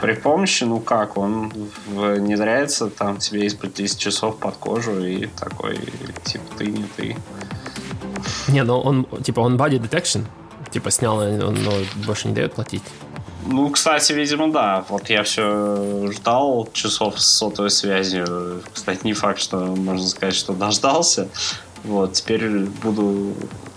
При помощи, ну как, он внедряется, там тебе 10 часов под кожу и такой, типа, ты не ты. Не, ну он, типа, он body detection, типа, снял, он но больше не дает платить. Ну, кстати, видимо, да. Вот я все ждал часов с сотовой связью. Кстати, не факт, что можно сказать, что дождался. Вот, теперь буду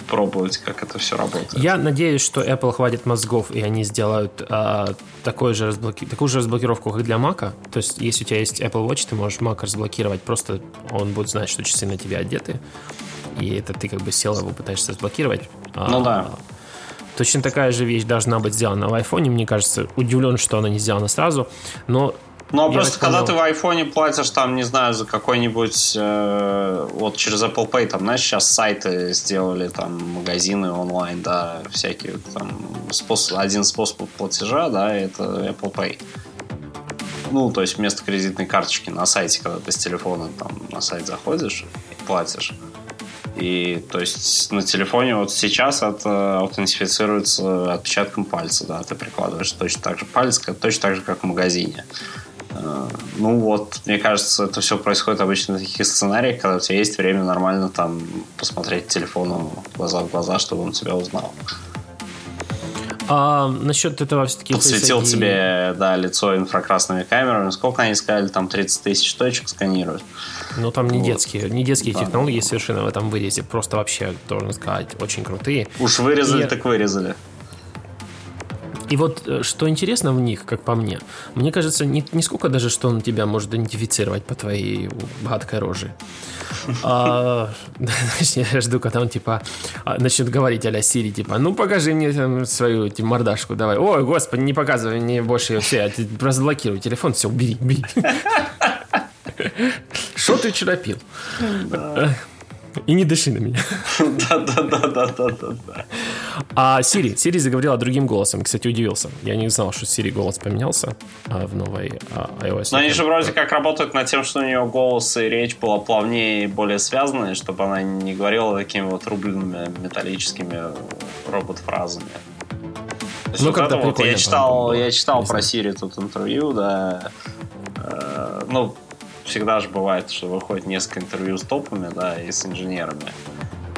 пробовать, как это все работает. Я надеюсь, что Apple хватит мозгов, и они сделают а, такой же разблоки... такую же разблокировку, как для Mac. То есть, если у тебя есть Apple Watch, ты можешь Mac разблокировать, просто он будет знать, что часы на тебя одеты, и это ты как бы сел его пытаешься разблокировать. А, ну а, да. Точно такая же вещь должна быть сделана в iPhone. Мне кажется, удивлен, что она не сделана сразу, но ну, а просто когда ты в айфоне платишь, там, не знаю, за какой-нибудь, э, вот через Apple Pay, там, знаешь, сейчас сайты сделали, там, магазины онлайн, да, всякие, там, способ, один способ платежа, да, это Apple Pay. Ну, то есть вместо кредитной карточки на сайте, когда ты с телефона там на сайт заходишь и платишь. И то есть на телефоне вот сейчас это аутентифицируется отпечатком пальца, да, ты прикладываешь точно так же палец, точно так же, как в магазине. Э, ну вот, мне кажется, это все происходит обычно в таких сценариях, когда у тебя есть время нормально там посмотреть телефону глаза в глаза, чтобы он тебя узнал. А насчет этого все-таки... Подсветил ID... тебе, да, лицо инфракрасными камерами. Сколько они сказали? Там 30 тысяч точек сканируют. Ну, там не вот. детские, не детские да. технологии совершенно в этом вырезе. Просто вообще, должен сказать, очень крутые. Уж вырезали, И... так вырезали. И вот э, что интересно в них, как по мне, мне кажется, не, не сколько даже, что он тебя может идентифицировать по твоей гадкой роже. А, я жду, когда он типа а, начнет говорить а-ля Сири, типа, ну покажи мне там, свою типа, мордашку, давай. Ой, господи, не показывай мне больше ее все, а разблокируй телефон, все, убери, убери. Что ты вчера пил? И не дыши на меня. Да-да-да-да-да-да. А Сири, Сири заговорила другим голосом. Кстати, удивился. Я не знал, что Сири голос поменялся а, в новой а, iOS. Но они же вроде как работают над тем, что у нее голос и речь была плавнее и более связанные, чтобы она не говорила такими вот рубленными металлическими робот-фразами. Ну, вот когда вот я читал, я читал про Сири тут интервью, да. Э, ну, всегда же бывает, что выходит несколько интервью с топами, да, и с инженерами.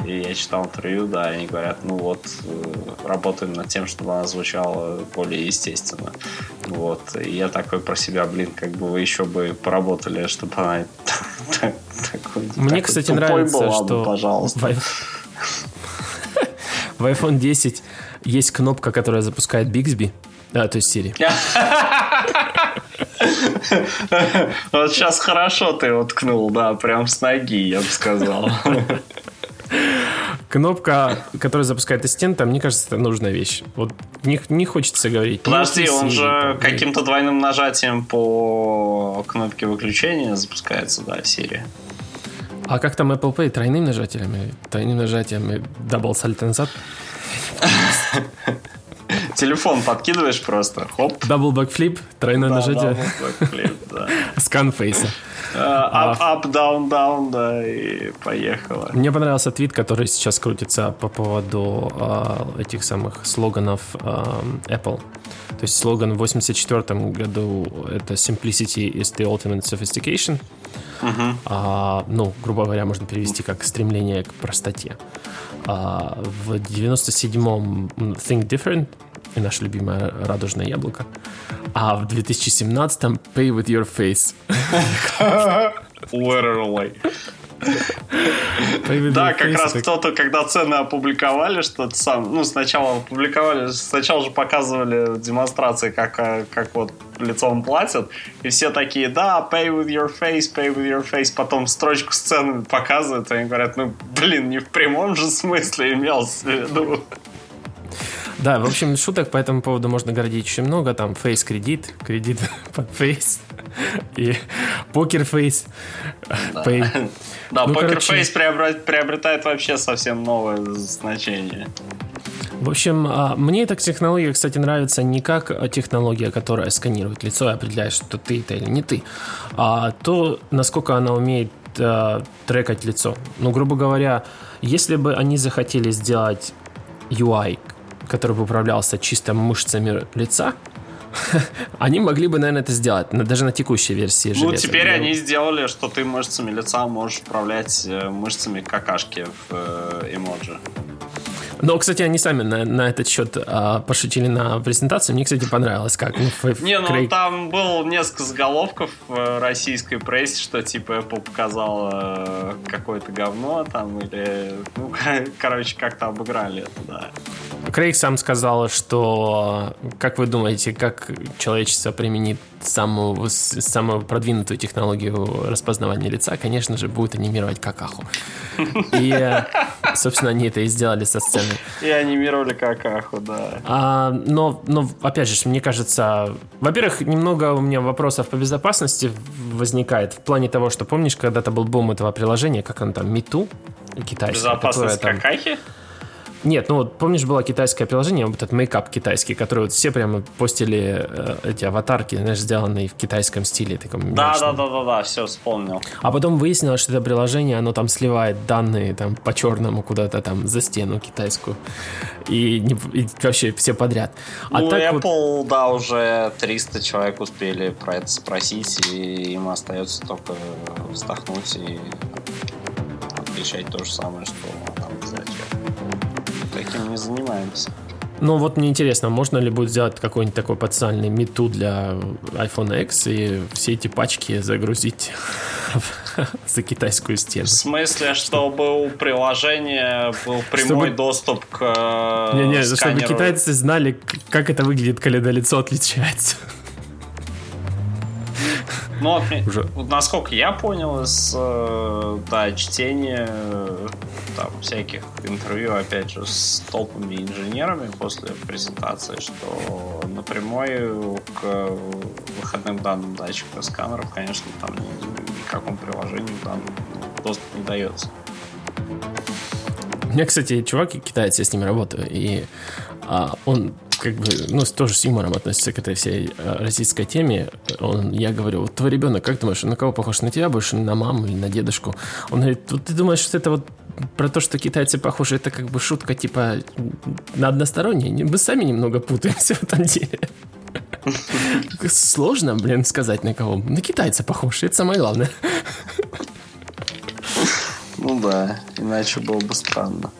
И я читал интервью, да, и они говорят, ну вот, э, работаем над тем, чтобы она звучала более естественно. Вот. И я такой про себя, блин, как бы вы еще бы поработали, чтобы она такой Мне, кстати, нравится, что пожалуйста. В iPhone 10 есть кнопка, которая запускает Bixby. А, то есть Siri. Вот сейчас хорошо ты уткнул, да, прям с ноги, я бы сказал. Кнопка, которая запускает ассистента, мне кажется, это нужная вещь. Вот не, не хочется говорить. Подожди, он же каким-то двойным нажатием по кнопке выключения запускается, да, Siri. А как там Apple Pay? Тройным нажатием? Тройным нажатием и double salto назад? Телефон подкидываешь просто, хоп. Double backflip, тройное да, нажатие. Да. Скан фейса. Up, up, down, down, да, и поехала. Мне понравился твит, который сейчас крутится по поводу uh, этих самых слоганов uh, Apple. То есть слоган в 84 году это Simplicity is the ultimate sophistication. Uh-huh. А, ну, грубо говоря, можно перевести как стремление к простоте. А, в 97-м Think Different и наше любимое радужное яблоко. А в 2017-м Pay with your face. Literally. Да, как раз кто-то, когда цены опубликовали, что сам, ну, сначала опубликовали, сначала же показывали демонстрации, как, э, как вот лицом платят, и все такие, да, pay with your face, pay with your face, потом строчку с ценами показывают, и они говорят, ну, блин, не в прямом же смысле имелся в виду. Да, в общем, шуток по этому поводу можно гордить очень много. Там фейс-кредит, кредит под фейс. И покерфейс. Да, да ну, покерфейс приобретает вообще совсем новое значение. В общем, а, мне эта технология, кстати, нравится не как технология, которая сканирует лицо и определяет, что ты это или не ты, а то, насколько она умеет а, трекать лицо. Ну, грубо говоря, если бы они захотели сделать UI, который бы управлялся чисто мышцами лица, они могли бы, наверное, это сделать, даже на текущей версии Ну, железа. теперь они сделали, что ты мышцами лица можешь управлять э, мышцами какашки в э, эмоджи. Но, кстати, они сами на, на этот счет а, пошутили на презентации. Мне, кстати, понравилось, как. Ну, ф, Не, ну Крейг... там было несколько заголовков в российской прессе, что типа Apple показала э, какое-то говно там, или, ну, короче, как-то обыграли это, да. Крейг сам сказал, что, как вы думаете, как человечество применит самую, самую продвинутую технологию распознавания лица, конечно же, будет анимировать какаху. И, собственно, они это и сделали со сцены. И анимировали какаху, да. А, но, но, опять же, мне кажется, во-первых, немного у меня вопросов по безопасности возникает в плане того, что помнишь, когда-то был бум этого приложения, как он там, Миту, китайское. Безопасность которое, там, какахи? Нет, ну вот помнишь, было китайское приложение, вот этот мейкап китайский, который вот все прямо постили э, эти аватарки, знаешь, сделанные в китайском стиле. Таком да, да, да, да, да, все вспомнил. А потом выяснилось, что это приложение, оно там сливает данные там по черному куда-то там за стену китайскую. И, не, и вообще все подряд. А ну, так Apple, вот... да, уже 300 человек успели про это спросить, и им остается только вздохнуть и отвечать то же самое, что таким не занимаемся. Ну вот мне интересно, можно ли будет сделать какой-нибудь такой специальный мету для iPhone X и все эти пачки загрузить за китайскую стену? В смысле, чтобы у приложения был прямой чтобы... доступ к Не, не, сканеру... чтобы китайцы знали, как это выглядит, когда лицо отличается. Ну, Уже... насколько я понял из э, да, чтения там, всяких интервью, опять же, с толпами инженерами после презентации, что напрямую к выходным данным датчика сканеров, конечно, там никакому приложению данным доступ не дается. У меня, кстати, чувак китаец, я с ним работаю, и а, он как бы, ну, тоже с юмором относится к этой всей а, российской теме. Он, я говорю, вот твой ребенок, как думаешь, на кого похож? На тебя больше, на маму или на дедушку? Он говорит, вот ты думаешь, что это вот про то, что китайцы похожи, это как бы шутка типа на односторонние. Мы сами немного путаемся в этом деле. Сложно, блин, сказать на кого. На китайца похож, это самое главное. Ну да, иначе было бы странно.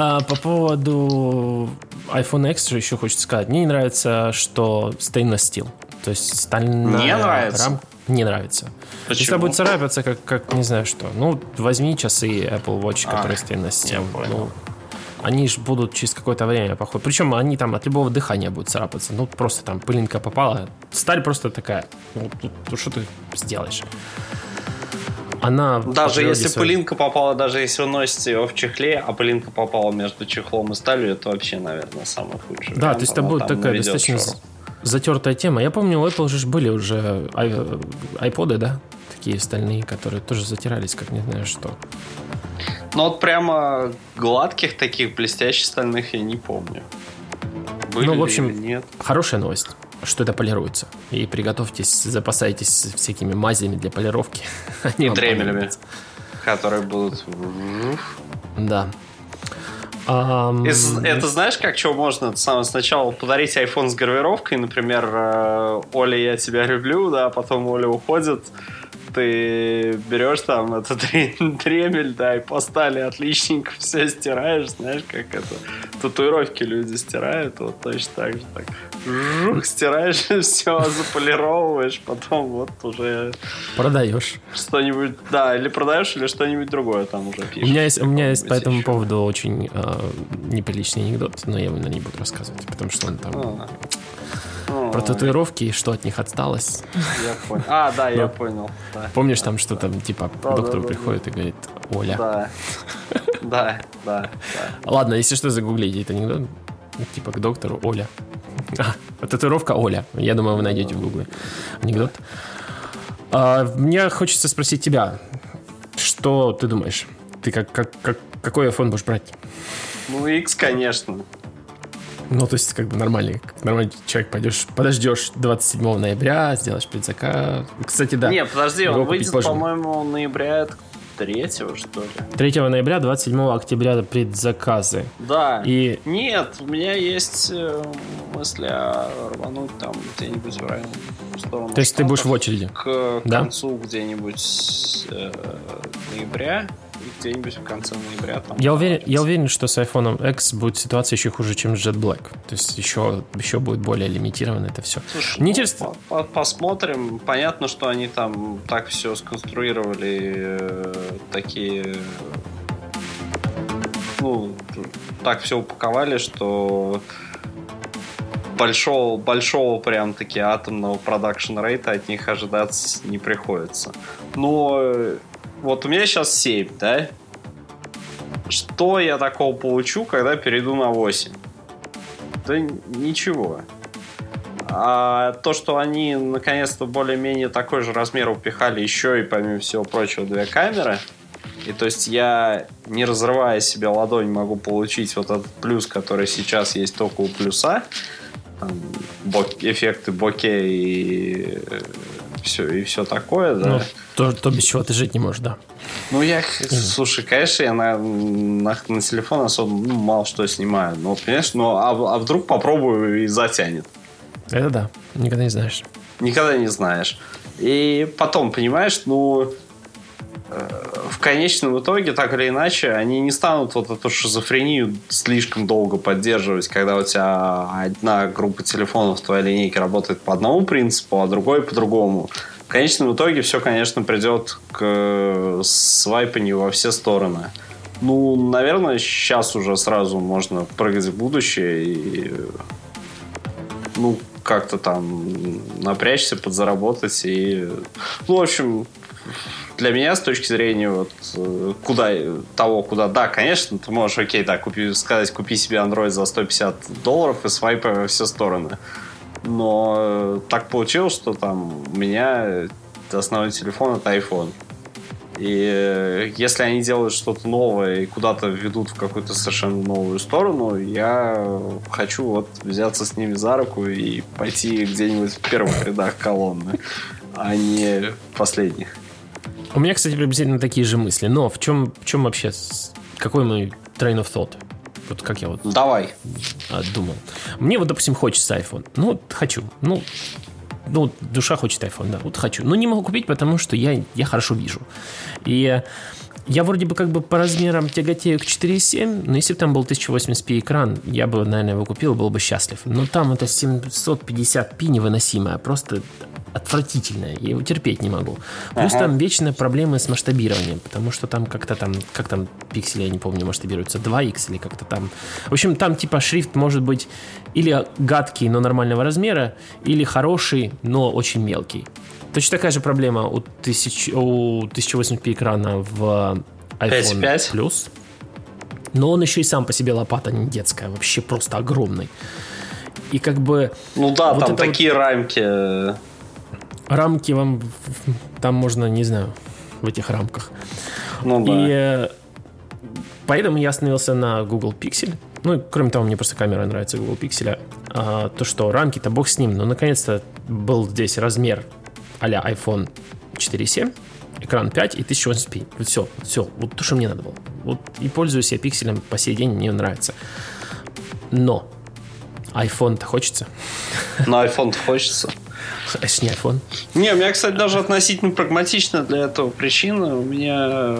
А, по поводу iPhone X еще хочется сказать. Мне не нравится, что stainless steel. То есть стальная Не нравится? Рамка. Не нравится. Почему? Если будет царапаться, как, как не знаю что. Ну, возьми часы Apple Watch, а, которые stainless steel. Ну, они же будут через какое-то время походу. Причем они там от любого дыхания будут царапаться. Ну, просто там пылинка попала. Сталь просто такая. Ну, ну что ты сделаешь? Она... Даже если своей... пылинка попала, даже если вы носите его в чехле, а пылинка попала между чехлом и сталью, это вообще, наверное, самый худший. Да, то есть это будет такая достаточно шору. затертая тема. Я помню, у Apple же были уже айподы, да? Такие стальные, которые тоже затирались, как не знаю что. Ну вот прямо гладких таких блестящих стальных я не помню. Были ну, в общем, нет? хорошая новость что это полируется. И приготовьтесь, запасайтесь всякими мазями для полировки. Они дремелями, которые будут... Да. Um... Это знаешь, как что можно сам сначала подарить iPhone с гравировкой, например, э, Оля, я тебя люблю, да, потом Оля уходит, ты берешь там этот дремель, да, и по стали отличненько все стираешь, знаешь, как это татуировки люди стирают, вот точно так же так. Жух, стираешь все, заполировываешь, потом вот уже... Продаешь. Что-нибудь, да, или продаешь, или что-нибудь другое там уже пишешь. У меня есть, у меня есть по этому еще. поводу очень э, неприличный анекдот, но я его не буду рассказывать, потому что он там... А. Про татуировки и что от них осталось. Я понял. А, да, я понял. Помнишь там, что там, типа, к доктору приходит и говорит, Оля. Да. Да, да, Ладно, если что, загуглите это анекдот. Типа к доктору Оля. А, татуировка Оля. Я думаю, вы найдете в гугле. Анекдот. А, мне хочется спросить тебя, что ты думаешь? Ты как, как, как, какой iPhone будешь брать? Ну, X, конечно. Ну, то есть, как бы нормальный, как нормальный человек, пойдешь, подождешь 27 ноября, сделаешь предзаказ. Кстати, да. Не, подожди, он выйдет, по-моему, ноября 3 что ли? 3 ноября, 27 октября предзаказы. Да. И... Нет, у меня есть э, мысли рвануть там где-нибудь в районе сторону. То есть ты будешь в очереди? К да? концу где-нибудь э, ноября где-нибудь в конце ноября. Там, я, уверен, я уверен, что с iPhone X будет ситуация еще хуже, чем с Jet Black. То есть еще, еще будет более лимитировано это все. Слушай, Мне ну, интересно... По посмотрим. Понятно, что они там так все сконструировали, э, такие... Ну, так все упаковали, что большого, большого прям таки атомного продакшн рейта от них ожидать не приходится. Но э, вот у меня сейчас 7, да? Что я такого получу, когда перейду на 8? Да ничего. А то, что они наконец-то более-менее такой же размер упихали еще и, помимо всего прочего, две камеры, и то есть я, не разрывая себе ладонь, могу получить вот этот плюс, который сейчас есть только у плюса, там, бок, эффекты боке и все, и все такое, да. Ну, то, то, без чего ты жить не можешь, да. Ну, я, слушай, конечно, я на, на, на телефон особо ну, мало что снимаю. Но, понимаешь, ну, а, а вдруг попробую и затянет. Это да, никогда не знаешь. Никогда не знаешь. И потом, понимаешь, ну, э, в конечном итоге, так или иначе, они не станут вот эту шизофрению слишком долго поддерживать, когда у тебя одна группа телефонов в твоей линейке работает по одному принципу, а другой по другому. В конечном итоге все, конечно, придет к э, свайпанию во все стороны. Ну, наверное, сейчас уже сразу можно прыгать в будущее и ну, как-то там напрячься, подзаработать и... Ну, в общем, для меня с точки зрения вот э, куда того, куда да, конечно, ты можешь, окей, да, купи, сказать, купи себе Android за 150 долларов и свайпай во все стороны. Но э, так получилось, что там у меня основной телефон это iPhone. И э, если они делают что-то новое и куда-то ведут в какую-то совершенно новую сторону, я хочу вот взяться с ними за руку и пойти где-нибудь в первых рядах колонны, а не последних. У меня, кстати, приблизительно такие же мысли. Но в чем, в чем вообще, какой мой train of thought? Вот как я вот... Давай. А, думал. Мне вот, допустим, хочется iPhone. Ну, хочу. Ну, ну, душа хочет iPhone, да, вот хочу. Но не могу купить, потому что я, я хорошо вижу. И я вроде бы как бы по размерам тяготею к 4.7, но если бы там был 1080p экран, я бы, наверное, его купил, был бы счастлив. Но там это 750p невыносимое, просто отвратительное, я его терпеть не могу. Плюс ага. там вечные проблемы с масштабированием, потому что там как-то там, как там пиксели, я не помню, масштабируются, 2x или как-то там. В общем, там типа шрифт может быть или гадкий, но нормального размера, или хороший, но очень мелкий. Точно такая же проблема у, тысяч, у 1080p экрана в iPhone 5. Plus. Но он еще и сам по себе лопата не детская, вообще просто огромный. И как бы... Ну да, вот там такие вот... рамки. Рамки вам... Там можно, не знаю, в этих рамках. Ну да. И э, поэтому я остановился на Google Pixel. Ну, кроме того, мне просто камера нравится Google Pixel. А, то, что рамки-то бог с ним. Но, наконец-то, был здесь размер а-ля iPhone 4.7, экран 5 и 1080p. Вот все, все, вот то, что мне надо было. Вот и пользуюсь я пикселем по сей день, мне нравится. Но iPhone-то хочется. Но iPhone-то хочется. Это не iPhone. Не, у меня, кстати, даже относительно прагматично для этого причина. У меня,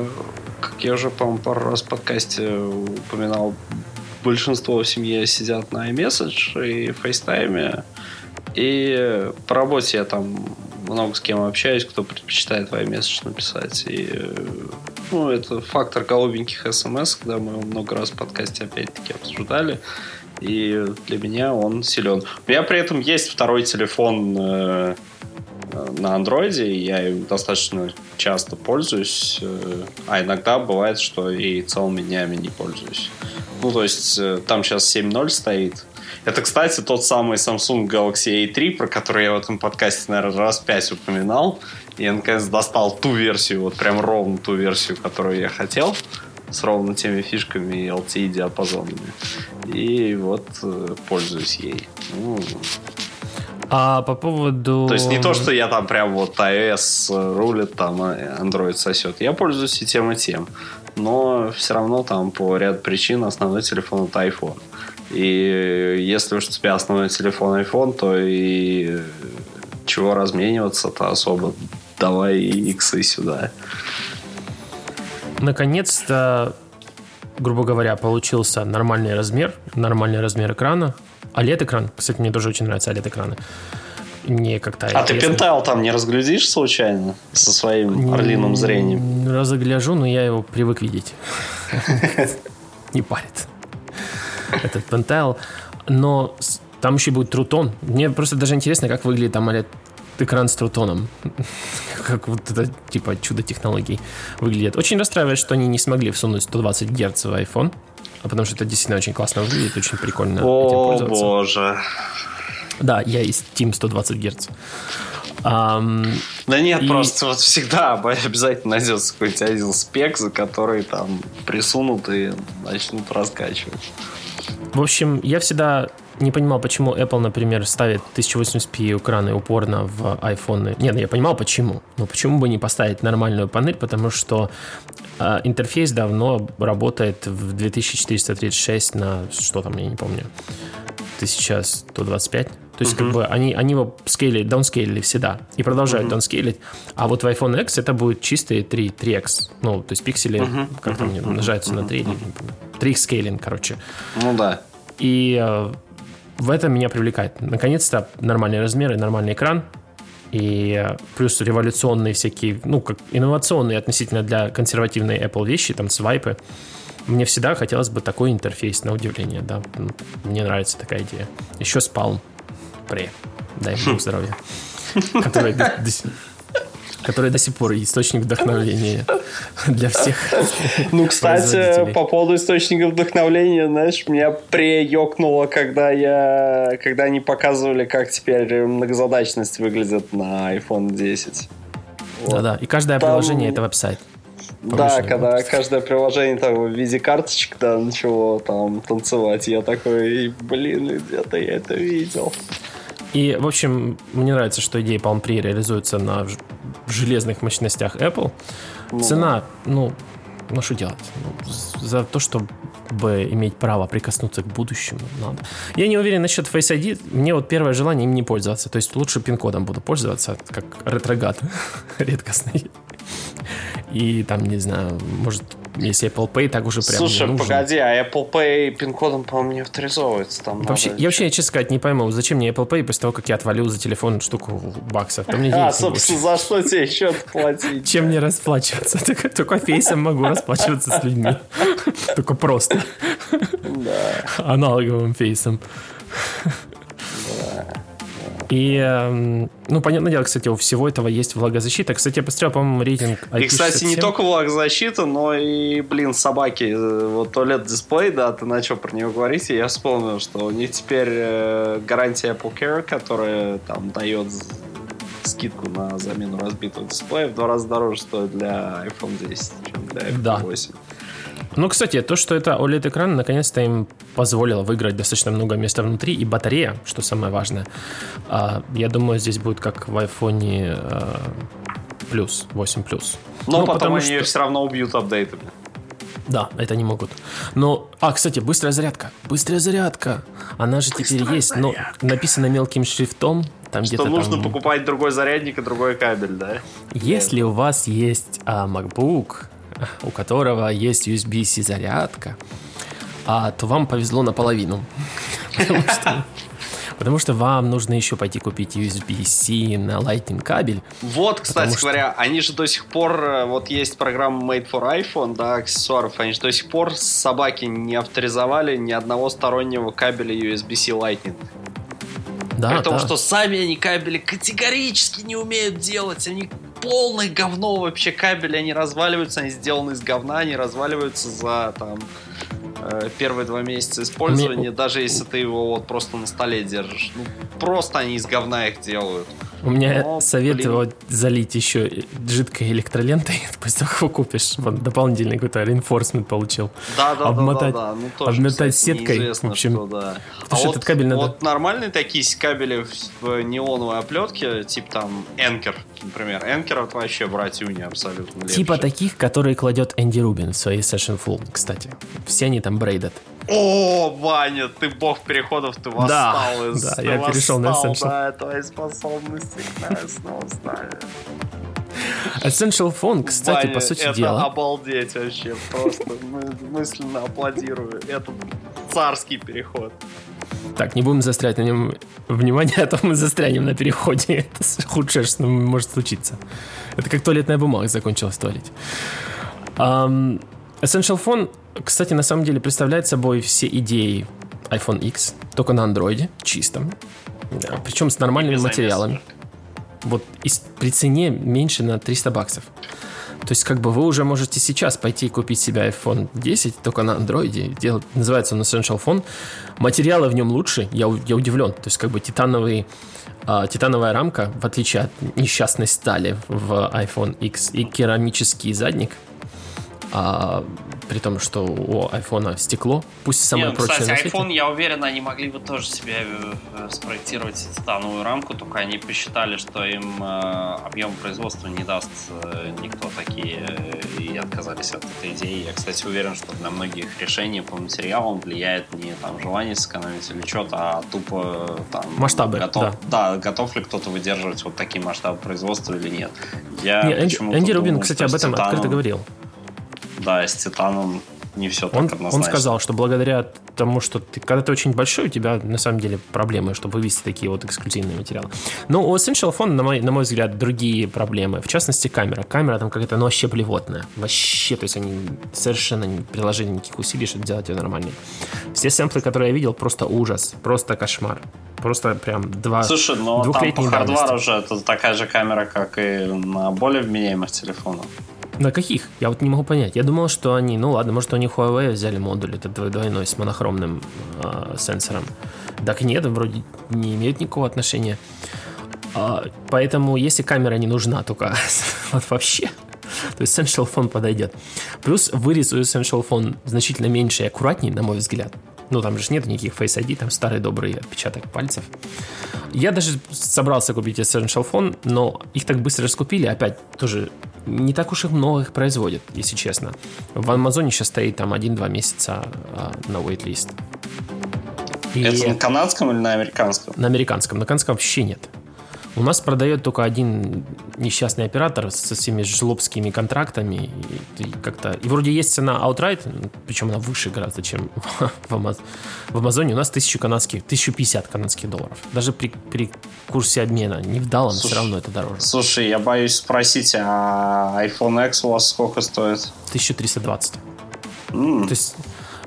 как я уже, по-моему, пару раз в подкасте упоминал, большинство в семье сидят на iMessage и FaceTime. И по работе я там много с кем общаюсь, кто предпочитает iMessage написать. И, ну, это фактор голубеньких смс, когда мы его много раз в подкасте опять-таки обсуждали. И для меня он силен. У меня при этом есть второй телефон э, на андроиде, я им достаточно часто пользуюсь, э, а иногда бывает, что и целыми днями не пользуюсь. Ну, то есть, э, там сейчас 7.0 стоит, Это, кстати, тот самый Samsung Galaxy A3, про который я в этом подкасте, наверное, раз пять упоминал. И я, наконец, достал ту версию, вот прям ровно ту версию, которую я хотел с ровно теми фишками и LTE диапазонами. И вот э, пользуюсь ей. Ну, А по поводу... то есть не то, что я там прям вот iOS рулит, там а Android сосет. Я пользуюсь и тем, и тем. Но все равно там по ряду причин основной телефон это iPhone. И если уж у тебя основной телефон iPhone, то и чего размениваться-то особо. Давай и иксы сюда. Наконец-то, грубо говоря, получился нормальный размер, нормальный размер экрана. OLED-экран, кстати, мне тоже очень нравятся OLED-экраны. Не как-то... А ты пентайл там не разглядишь случайно со своим орлиным зрением? Разгляжу, но я его привык видеть. Не парит. Этот пентайл. Но там еще будет трутон. Мне просто даже интересно, как выглядит там экран с трутоном. Как вот это, типа, чудо технологий выглядит. Очень расстраивает, что они не смогли всунуть 120 Гц в iPhone. А потому что это действительно очень классно выглядит, очень прикольно этим О, пользоваться. боже. Да, я из Team 120 Гц. Ам, Да нет, И- просто вот всегда обязательно найдется какой-нибудь один спек, за который там присунут и начнут раскачивать. В общем, я всегда не понимал, почему Apple, например, ставит 1080p экраны упорно в iPhone. Нет, ну я понимал, почему. Но почему бы не поставить нормальную панель, потому что э, интерфейс давно работает в 2436 на что там, я не помню, 1125. То есть, как бы они, они его скейлили, даунскейлили всегда и продолжают даунскейлить. А вот в iPhone X это будет чистые 3, 3X. Ну, то есть пиксели, как там они умножаются на 3, 3 скейлинг, короче. Ну да. И э, в этом меня привлекает. Наконец-то нормальные размеры, нормальный экран. И э, плюс революционные всякие, ну, как инновационные относительно для консервативной Apple вещи, там, свайпы. Мне всегда хотелось бы такой интерфейс, на удивление, да. Мне нравится такая идея. Еще с Palm Pre. Дай бог здоровья. Который до, до сих- который до сих пор источник вдохновения для всех. Ну, кстати, по поводу источника вдохновления, знаешь, меня приёкнуло, когда я, когда они показывали, как теперь многозадачность выглядит на iPhone 10. Вот. Да-да, и каждое Там- приложение это веб-сайт. Да, когда громкость. каждое приложение там в виде карточек да, начало там танцевать, я такой, блин, где-то я это видел. И, в общем, мне нравится, что идея Palm Pre реализуется на железных мощностях Apple. Цена, ну, ну что делать? Ну, за то, чтобы иметь право прикоснуться к будущему, надо. Я не уверен насчет Face ID. Мне вот первое желание им не пользоваться. То есть лучше пин-кодом буду пользоваться, как ретрогат редкостный. И там, не знаю, может, если Apple Pay так уже прям Слушай, погоди, а Apple Pay пин-кодом, по-моему, не авторизовывается. Там Вообще, я вообще, честно сказать, не пойму, зачем мне Apple Pay после того, как я отвалил за телефон штуку баксов. Там мне А, собственно, за что тебе еще платить? Чем мне расплачиваться? Только, только фейсом могу расплачиваться с людьми. Только просто. Да. Аналоговым фейсом. И, эм, ну, понятное дело, кстати, у всего этого есть влагозащита. Кстати, я посмотрел, по-моему, рейтинг IP67. И, кстати, не только влагозащита, но и, блин, собаки. Вот туалет дисплей, да, ты начал про него говорить, и я вспомнил, что у них теперь э, гарантия Apple Care, которая там дает скидку на замену разбитого дисплея в два раза дороже стоит для iPhone 10, чем для iPhone Да. 8. Ну, кстати, то, что это OLED-экран, наконец-то им позволило выиграть достаточно много места внутри, и батарея, что самое важное. А, я думаю, здесь будет как в iPhone плюс, 8 плюс. Но Ну, потом потому они что- ее все равно убьют апдейтами. Да, это не могут. Но, а, кстати, быстрая зарядка. Быстрая зарядка. Она же теперь есть, но написано мелким шрифтом. Там Что где-то нужно там... покупать другой зарядник и другой кабель, да? Если у вас есть а, MacBook, у которого есть USB-C зарядка, а, то вам повезло наполовину. Потому что, потому что вам нужно еще пойти купить USB-C на Lightning кабель. Вот, кстати что- говоря, они же до сих пор, э, вот есть программа Made for iPhone, да, аксессуаров, они же до сих пор собаки не авторизовали ни одного стороннего кабеля USB-C Lightning. Да, При том, да. что сами они кабели категорически не умеют делать. Они полное говно вообще кабели, они разваливаются, они сделаны из говна, они разваливаются за там э, первые два месяца использования, меня... даже если ты его вот просто на столе держишь. Ну, просто они из говна их делают. У меня Но, совет блин. вот залить еще жидкой электролентой, после того, как его купишь. Вот дополнительный какой-то reinforcement получил. Да, да, обмотать, да, да, да. Ну, тоже, обмотать кстати, сеткой. В общем, что, да. Потому а что вот, этот кабель надо... Вот нормальные такие кабели в неоновой оплетке, типа там Anker, например. Anker это вообще братюня абсолютно. Лепший. Типа таких, которые кладет Энди Рубин в своей Session Full, кстати. Все они там брейдят. О, Ваня, ты бог переходов, ты восстал да, из... Да, я перешел на Essential. Да, твои способности к снова стали. Essential Phone, кстати, Ваня, по сути это дела... обалдеть вообще, просто мысленно аплодирую. Это царский переход. Так, не будем застрять на нем внимание, а то мы застрянем на переходе. Это худшее, что может случиться. Это как туалетная бумага закончилась в туалете. Um, Essential Phone кстати, на самом деле представляет собой все идеи iPhone X, только на андроиде, чистом. Да, причем с нормальными материалами. Вот и при цене меньше на 300 баксов. То есть, как бы вы уже можете сейчас пойти и купить себе iPhone 10, только на андроиде. Делать, называется он Essential Phone. Материалы в нем лучше, я, я удивлен. То есть, как бы титановый, э, титановая рамка, в отличие от несчастной стали в iPhone X, и керамический задник – а, при том, что у айфона стекло, пусть самое Нет, прочное кстати, iPhone, я уверен, они могли бы тоже себе э, спроектировать титановую рамку, только они посчитали, что им э, объем производства не даст э, никто такие, и отказались от этой идеи. Я, кстати, уверен, что на многих решений по материалам влияет не там желание сэкономить или что-то, а тупо там... Масштабы, готов, да. да. готов ли кто-то выдерживать вот такие масштабы производства или нет. Я не, Энди, Энди Рубин, думал, кстати, об этом титаном... открыто говорил. Да, с Титаном не все так он, однозначно. Он сказал, что благодаря тому, что ты, когда ты очень большой, у тебя на самом деле проблемы, чтобы вывести такие вот эксклюзивные материалы. Но у Essential Phone, на мой, на мой взгляд, другие проблемы. В частности, камера. Камера там какая-то, ну, вообще блевотная. Вообще, то есть они совершенно не приложили никаких усилий, чтобы сделать ее нормальной. Все сэмплы, которые я видел, просто ужас. Просто кошмар. Просто прям два Слушай, но там по хардвару уже это такая же камера, как и на более вменяемых телефонах. На каких? Я вот не могу понять. Я думал, что они, ну ладно, может, они Huawei взяли модуль этот двойной с монохромным э, сенсором. Так нет, вроде не имеют никакого отношения. А, поэтому, если камера не нужна, только вот вообще, то Essential Phone подойдет. Плюс вырез у Essential Phone значительно меньше и аккуратнее, на мой взгляд. Ну, там же нет никаких Face ID, там старый добрый отпечаток пальцев. Я даже собрался купить Essential Phone, но их так быстро раскупили, опять тоже не так уж и много их производят, если честно. В Амазоне сейчас стоит там 1-2 месяца а, на waitlist. И Это на канадском или на американском? На американском. На канадском вообще нет. У нас продает только один несчастный оператор со всеми жлобскими контрактами. И, и как-то... И вроде есть цена outright, причем она выше гораздо, чем в, Амаз... в Амазоне. У нас 1000 канадских, 1050 канадских долларов. Даже при, при курсе обмена не в далом, все равно это дороже. Слушай, я боюсь спросить, а iPhone X у вас сколько стоит? 1320. Mm. То есть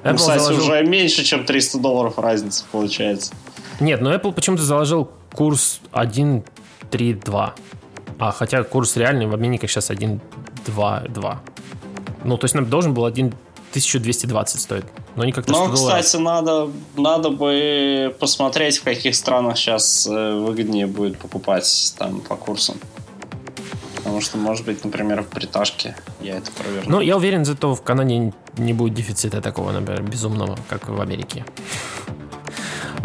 Apple ну, кстати, заложил... уже меньше, чем 300 долларов разница получается. Нет, но Apple почему-то заложил курс 1 3,2. А хотя курс реальный в обменниках сейчас 1,2,2. Ну, то есть нам должен был 1 1220 стоит. Но они как-то Ну, кстати, надо, надо бы посмотреть, в каких странах сейчас э, выгоднее будет покупать там по курсам. Потому что, может быть, например, в Бриташке я это проверну. Ну, я уверен, зато в Канаде не будет дефицита такого, например, безумного, как в Америке.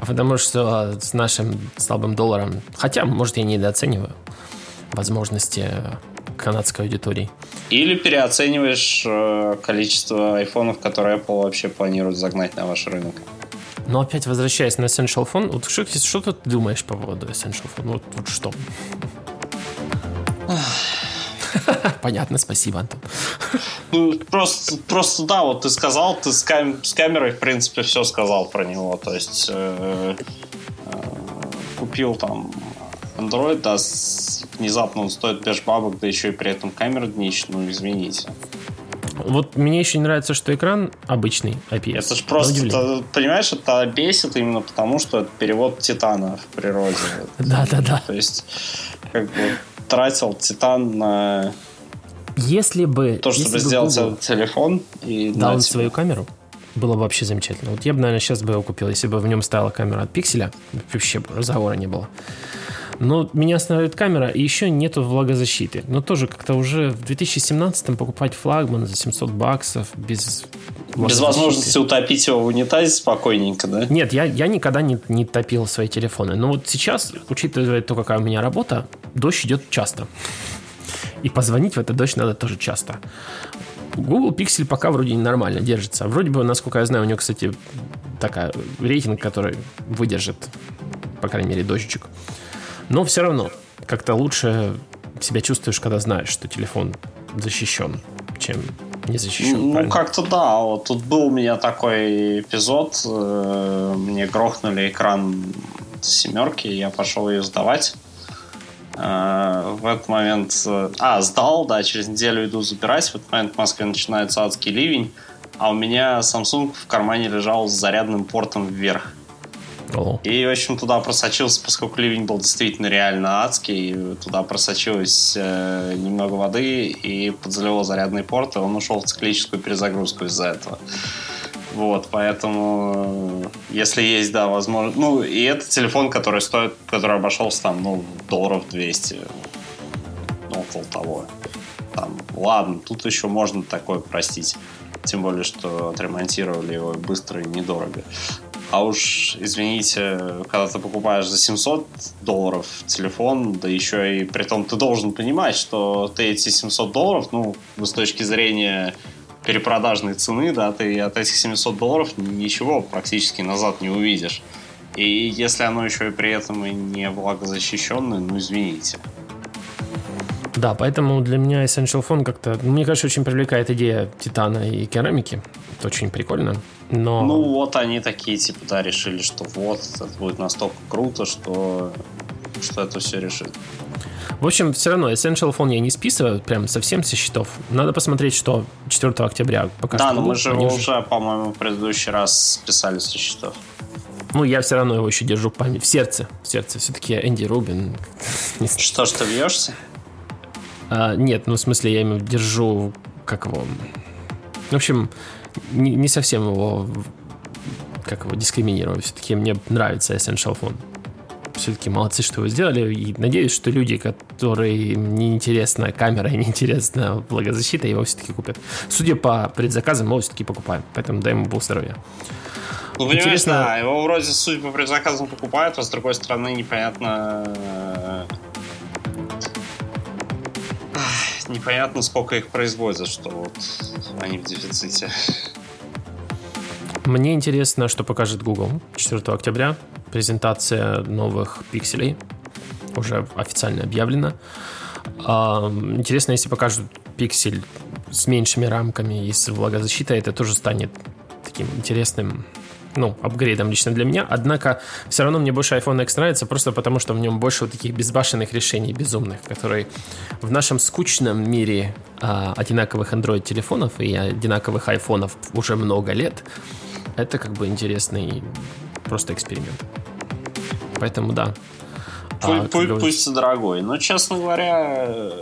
Потому что с нашим слабым долларом, хотя, может, я недооцениваю возможности канадской аудитории. Или переоцениваешь э, количество айфонов, которые Apple вообще планирует загнать на ваш рынок. Но опять возвращаясь на Essential Phone, вот что, что ты думаешь по поводу Essential Phone? Вот, вот что? Понятно, спасибо, Антон. Ну, просто, просто да, вот ты сказал, ты с, кам- с камерой, в принципе, все сказал про него. То есть э- э- купил там Android, да, с, внезапно он стоит без бабок, да еще и при этом камера днищ, ну извините. Вот мне еще не нравится, что экран обычный IPS. Это же просто, это, понимаешь, это бесит именно потому, что это перевод Титана в природе. Да-да-да. То есть, как бы тратил Титан на если бы то, чтобы если сделать Google телефон и дал свою камеру, было бы вообще замечательно. Вот я бы, наверное, сейчас бы его купил, если бы в нем стояла камера от пикселя. Вообще разговора не было. Но меня останавливает камера, и еще нету влагозащиты. Но тоже как-то уже в 2017 покупать флагман за 700 баксов без Без возможности утопить его в унитазе спокойненько, да? Нет, я, я никогда не, не топил свои телефоны. Но вот сейчас, учитывая то, какая у меня работа, дождь идет часто. И позвонить в этот дождь надо тоже часто. Google Pixel пока вроде нормально держится. Вроде бы, насколько я знаю, у него, кстати, такая рейтинг, который выдержит, по крайней мере, дождичек. Но все равно как-то лучше себя чувствуешь, когда знаешь, что телефон защищен, чем не защищен. Ну, как-то да. Вот тут был у меня такой эпизод. Э, мне грохнули экран семерки, я пошел ее сдавать. Э, в этот момент... Э, а, сдал, да, через неделю иду забирать. В этот момент в Москве начинается адский ливень. А у меня Samsung в кармане лежал с зарядным портом вверх. О. И, в общем, туда просочился, поскольку ливень был действительно реально адский, туда просочилось э, немного воды и подзалило зарядный порт, и он ушел в циклическую перезагрузку из-за этого. Вот, поэтому, э, если есть, да, возможно... Ну, и это телефон, который стоит, который обошелся там, ну, долларов 200, ну, около того. Там, ладно, тут еще можно такое простить. Тем более, что отремонтировали его быстро и недорого. А уж, извините, когда ты покупаешь за 700 долларов телефон, да еще и при том ты должен понимать, что ты эти 700 долларов, ну, с точки зрения перепродажной цены, да, ты от этих 700 долларов ничего практически назад не увидишь. И если оно еще и при этом и не влагозащищенное, ну, извините. Да, поэтому для меня Essential Phone как-то... Мне кажется, очень привлекает идея титана и керамики. Это очень прикольно. Но... Ну вот они такие, типа, да, решили, что вот, это будет настолько круто, что, что это все решит. В общем, все равно Essential Phone я не списываю прям совсем со счетов. Надо посмотреть, что 4 октября пока Да, что но мы же его уже, по-моему, в предыдущий раз списали со счетов. Ну, я все равно его еще держу в памяти. В сердце. В сердце. Все-таки Энди Рубин. Что ж, ты бьешься? А, нет, ну, в смысле, я ему держу, как его... В общем, не, не совсем его как его дискриминирую. Все-таки мне нравится Essential Phone. Все-таки молодцы, что вы сделали. И надеюсь, что люди, которые не интересна камера и не интересна влагозащита, его все-таки купят. Судя по предзаказам, мы его все-таки покупаем. Поэтому дай ему Бог здоровья. Ну, понимаешь, Интересно... да, его вроде, судя по предзаказам, покупают, а с другой стороны, непонятно... Непонятно, сколько их производят, что вот они в дефиците. Мне интересно, что покажет Google 4 октября. Презентация новых пикселей уже официально объявлена. Интересно, если покажут пиксель с меньшими рамками и с влагозащитой, это тоже станет таким интересным ну, апгрейдом лично для меня. Однако, все равно мне больше iPhone X нравится, просто потому что в нем больше вот таких безбашенных решений, безумных, которые в нашем скучном мире а, одинаковых Android-телефонов и одинаковых айфонов уже много лет, это как бы интересный просто эксперимент. Поэтому да. Пусть, а, пусть, пусть дорогой. Но, честно говоря,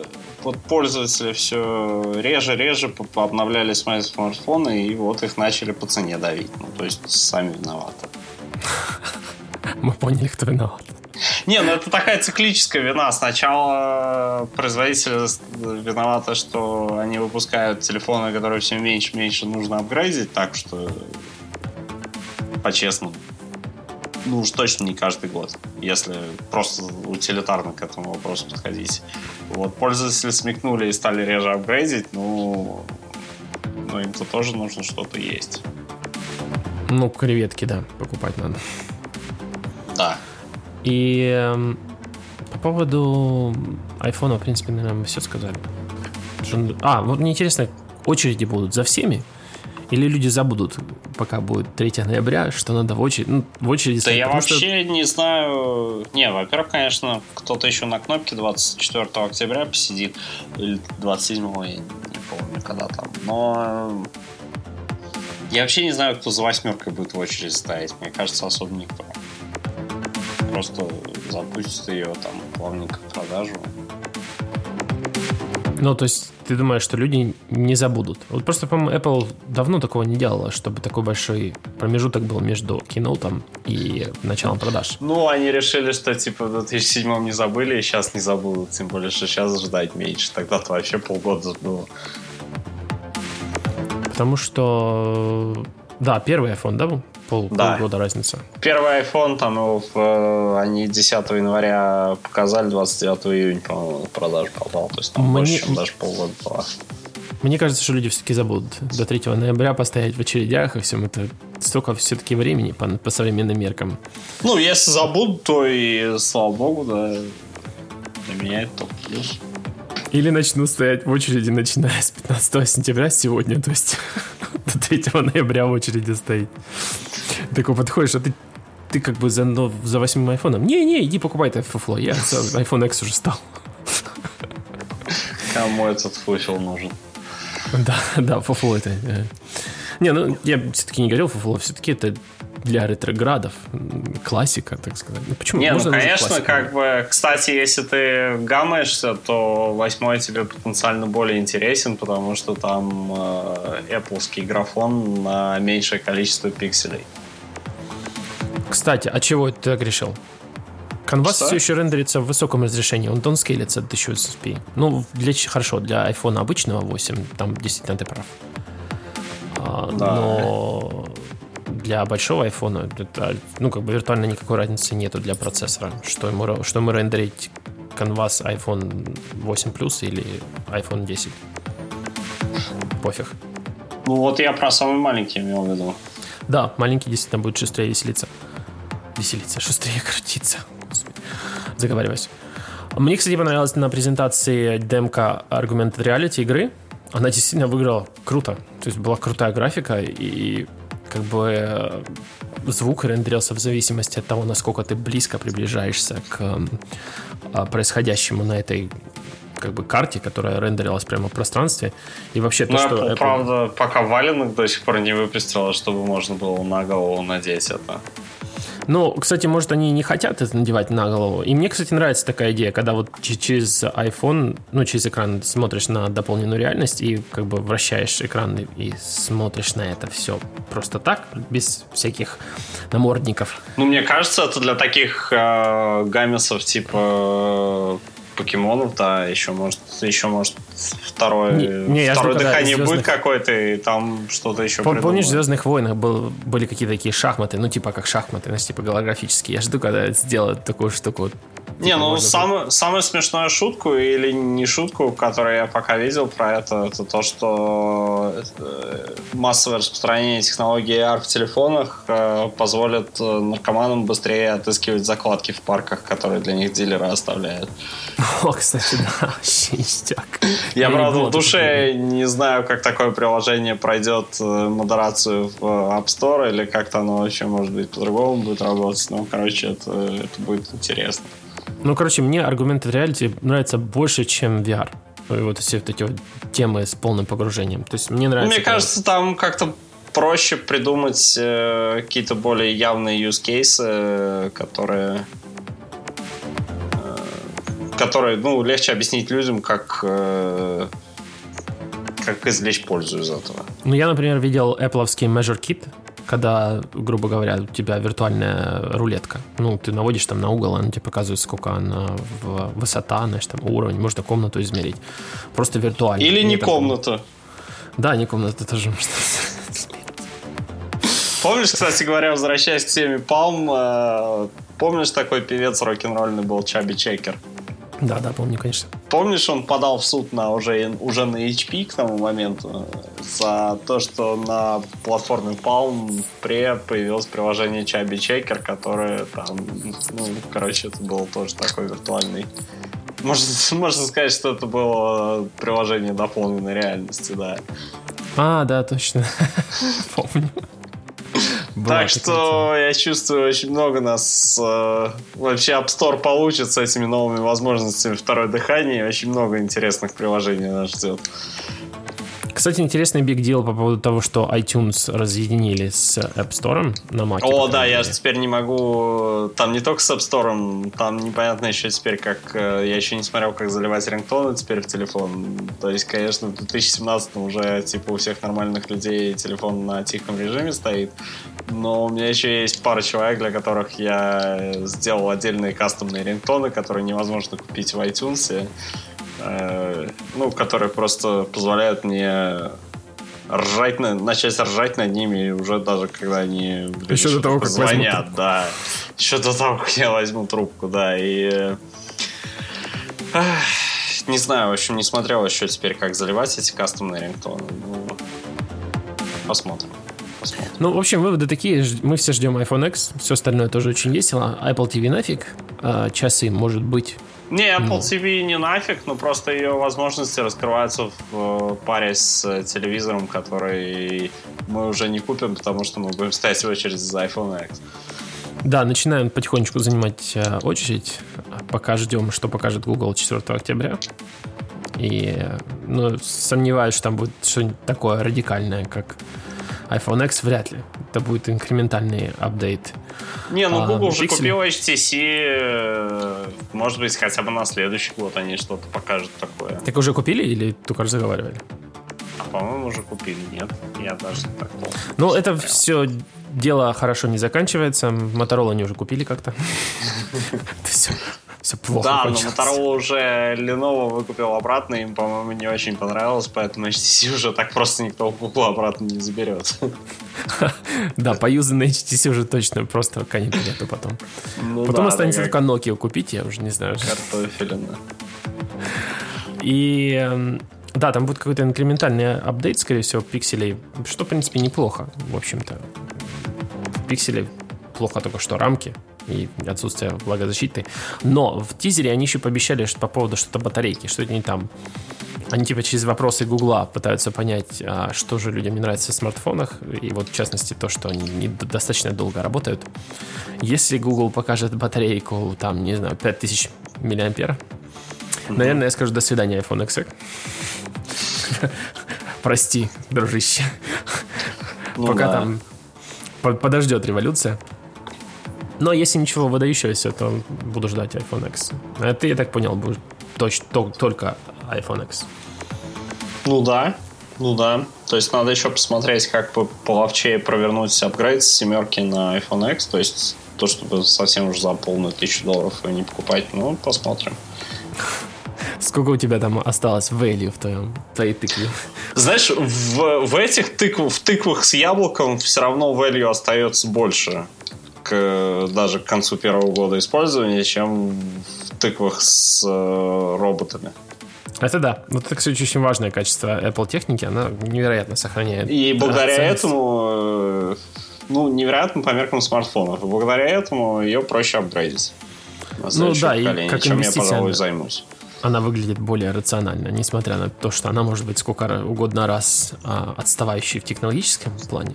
вот пользователи все реже-реже обновляли свои смартфоны, и вот их начали по цене давить. Ну, то есть сами виноваты. Мы поняли, кто виноват. Не, ну это такая циклическая вина. Сначала производители виноваты, что они выпускают телефоны, которые все меньше и меньше нужно апгрейдить, так что по-честному ну уж точно не каждый год, если просто утилитарно к этому вопросу подходить. Вот, пользователи смекнули и стали реже апгрейдить, ну, ну им-то тоже нужно что-то есть. Ну, креветки, да, покупать надо. Да. И э, по поводу айфона, в принципе, наверное, мы все сказали. А, вот мне интересно, очереди будут за всеми? Или люди забудут, пока будет 3 ноября, что надо в очередь, ну, в очереди Да стоять, я вообще что... не знаю. Не, во-первых, конечно, кто-то еще на кнопке 24 октября посидит. Или 27 я не помню, когда там. Но я вообще не знаю, кто за восьмеркой будет в очередь стоять. Мне кажется, особо никто. Просто запустит ее там плавненько в продажу. Ну, то есть ты думаешь, что люди не забудут? Вот просто, по-моему, Apple давно такого не делала, чтобы такой большой промежуток был между кинотом и началом продаж. Ну, они решили, что типа в 2007 не забыли, и сейчас не забудут. Тем более, что сейчас ждать меньше. Тогда-то вообще полгода было. Потому что... Да, первый iPhone, да, был? Пол, Да. Полгода разница. Первый iPhone, там его э, они 10 января показали, 29 июня, по-моему, в продажу попал. То есть там Мне- больше, чем даже полгода было. Мне кажется, что люди все-таки забудут до 3 ноября постоять в очередях и всем это столько все-таки времени по, по современным меркам. Ну, если забудут, то и слава богу, да. Для меня это плюс. Или начну стоять в очереди, начиная с 15 сентября сегодня, то есть до 3 ноября в очереди стоит. Такой подходишь, а ты, ты как бы за, но- за восьмым айфоном. Не-не, иди покупай это фуфло, я iPhone X уже стал. Кому этот фуфел нужен? Да, да, фуфло это... э. Не, ну я все-таки не говорил фуфло, все-таки это для ретроградов, классика, так сказать. Ну, почему? Не, ну Можно назвать конечно, как бы, кстати, если ты гамаешься, то восьмой тебе потенциально более интересен, потому что там э, Apple графон на меньшее количество пикселей. Кстати, а чего ты так решил? Canvas Что? все еще рендерится в высоком разрешении, он донскейлится до 1080p. Ну, для, хорошо, для iPhone обычного 8, там действительно ты прав. А, Да. Но для большого iPhone, это, ну, как бы виртуально никакой разницы нету для процессора. Что ему, что ему рендерить Canvas iPhone 8 Plus или iPhone 10. Пофиг. Ну вот я про самый маленький имел в виду. Да, маленький действительно будет шустрее веселиться. Веселиться, шустрее крутиться. Господи, заговариваюсь. Мне, кстати, понравилась на презентации демка Augmented Reality игры. Она действительно выиграла круто. То есть была крутая графика и как бы э, звук рендерился в зависимости от того, насколько ты близко приближаешься к а, происходящему на этой как бы карте, которая рендерилась прямо в пространстве. И вообще то, Ну, что Apple- правда, пока валенок до сих пор не выпустила, чтобы можно было на голову надеть это. Ну, кстати, может, они не хотят это надевать на голову. И мне, кстати, нравится такая идея, когда вот через iPhone, ну, через экран смотришь на дополненную реальность и как бы вращаешь экран и, смотришь на это все просто так, без всяких намордников. Ну, мне кажется, это для таких э, гаммисов типа покемонов, да, еще может, еще может второе, Не- не, второе дыхание «Звездных- будет какое-то, и там что-то еще Пом- Помнишь, в. Звездных войнах был, были какие-то такие шахматы, ну, типа как шахматы, знаешь, типа голографические. Я жду, когда сделают такую штуку. Не, Типа, ну можно самую, смешную шутку или не шутку, которую я пока видел про это, это то, что э, массовое распространение технологии AR в телефонах э, позволит э, наркоманам быстрее отыскивать закладки в парках, которые для них дилеры оставляют. О, кстати, да, вообще ништяк. Я, не правда, в душе не знаю, как такое приложение пройдет модерацию в App Store или как-то оно вообще, может быть, по-другому будет работать. Но, короче, это, это будет интересно. Ну, короче, мне Augmented Reality нравится больше, чем VR. И вот все вот эти вот темы с полным погружением. То есть мне нравится... Мне кажется, там как-то проще придумать э, какие-то более явные use кейсы, э, которые э, которые, ну, легче объяснить людям, как э, как извлечь пользу из этого. Ну, я, например, видел Apple Measure Kit, когда, грубо говоря, у тебя виртуальная рулетка. Ну, ты наводишь там на угол, она тебе показывает, сколько она в высота, знаешь, там уровень, можно комнату измерить. Просто виртуально. Или не как- комната. Да, не комната тоже можно. Помнишь, кстати говоря, возвращаясь к теме Palm, э, помнишь такой певец рок-н-ролльный был Чаби Чекер? Да, да, помню, конечно. Помнишь, он подал в суд на уже, уже на HP к тому моменту за то, что на платформе Palm Pre появилось приложение Chubby Checker, которое там, ну, короче, это был тоже такой виртуальный. Можно, можно сказать, что это было приложение дополненной реальности, да. А, да, точно. Помню. Была так что я чувствую, очень много нас э, вообще App Store получит с этими новыми возможностями второе дыхание. Очень много интересных приложений нас ждет. Кстати, интересный биг дел по поводу того, что iTunes разъединили с App Store на Mac. О, да, я же теперь не могу... Там не только с App Store, там непонятно еще теперь, как... э, Я еще не смотрел, как заливать рингтоны теперь в телефон. То есть, конечно, в 2017 уже, типа, у всех нормальных людей телефон на тихом режиме стоит. Но у меня еще есть пара человек, для которых я сделал отдельные кастомные рингтоны, которые невозможно купить в iTunes. Э, Ну, которые просто позволяют мне ржать на, начать ржать над ними уже даже когда они блин, Еще до того, как звонят, трубку. да. Еще до того, как я возьму трубку, да. И э, ах, не знаю, в общем, не смотрел еще теперь, как заливать эти кастомные рингтоны. Ну, посмотрим. Посмотрим. Ну, в общем, выводы такие. Мы все ждем iPhone X. Все остальное тоже очень весело. Apple TV нафиг. А, часы, может быть. Не, Apple Ну. TV не нафиг, но просто ее возможности раскрываются в э, паре с э, телевизором, который мы уже не купим, потому что мы будем стоять в очередь за iPhone X. Да, начинаем потихонечку занимать э, очередь. Пока ждем, что покажет Google 4 октября. И ну, сомневаюсь, что там будет что-нибудь такое радикальное, как iPhone X, вряд ли. Это будет инкрементальный апдейт. Не, ну А, Google уже Pixel? купил HTC, э, может быть, хотя бы на следующий год они что-то покажут такое. Так уже купили или только разговаривали? А по-моему, уже купили, нет? Я даже так Ну, это смотрел. все дело хорошо не заканчивается. Motorola они уже купили как-то. Все, плохо Да, но кончилось. Motorola уже Lenovo выкупил обратно, им, по-моему, не очень понравилось, поэтому HTC уже так просто никто у Google обратно не заберет. Да, поюзанный HTC уже точно просто конец нету потом. Ну Потом останется только Nokia купить, я уже не знаю. картофелина. И эм, да, там будет какой-то инкрементальный апдейт, скорее всего, пикселей, что, в принципе, неплохо, в общем-то. В пикселе плохо только что рамки и отсутствие влагозащиты. Но в тизере они еще пообещали что по поводу что-то батарейки, что это не там. Они типа через вопросы Гугла пытаются понять, а, что же людям не нравится в смартфонах, и вот в частности то, что они не достаточно долго работают. Если Google покажет батарейку, там, не знаю, 5000 миллиампер, наверное, я скажу до свидания, iPhone XR. Прости, дружище. Ну Пока да. там по- подождет революция. Но если ничего выдающегося, то буду ждать iPhone X. А ты, я так понял, будешь точ- то- только iPhone X. Ну да, ну да. То есть надо еще посмотреть, как половчее провернуть апгрейд с семерки на iPhone X. То есть то, чтобы совсем уже за полную тысячу долларов не покупать. Ну, посмотрим. Сколько у тебя там осталось value в твоем, твоей тыкве? Знаешь, в, в этих тыкв, в тыквах с яблоком все равно value остается больше к, даже к концу первого года использования, чем в тыквах с э, роботами. Это да. Вот это, кстати, очень важное качество Apple техники. Она невероятно сохраняет. И благодаря ценность. этому, э, ну, невероятно по меркам смартфонов. И благодаря этому ее проще апгрейдить. На следующее да, и поколение, как чем я, пожалуй, займусь. Она выглядит более рационально, несмотря на то, что она может быть сколько угодно раз а, отставающей в технологическом плане.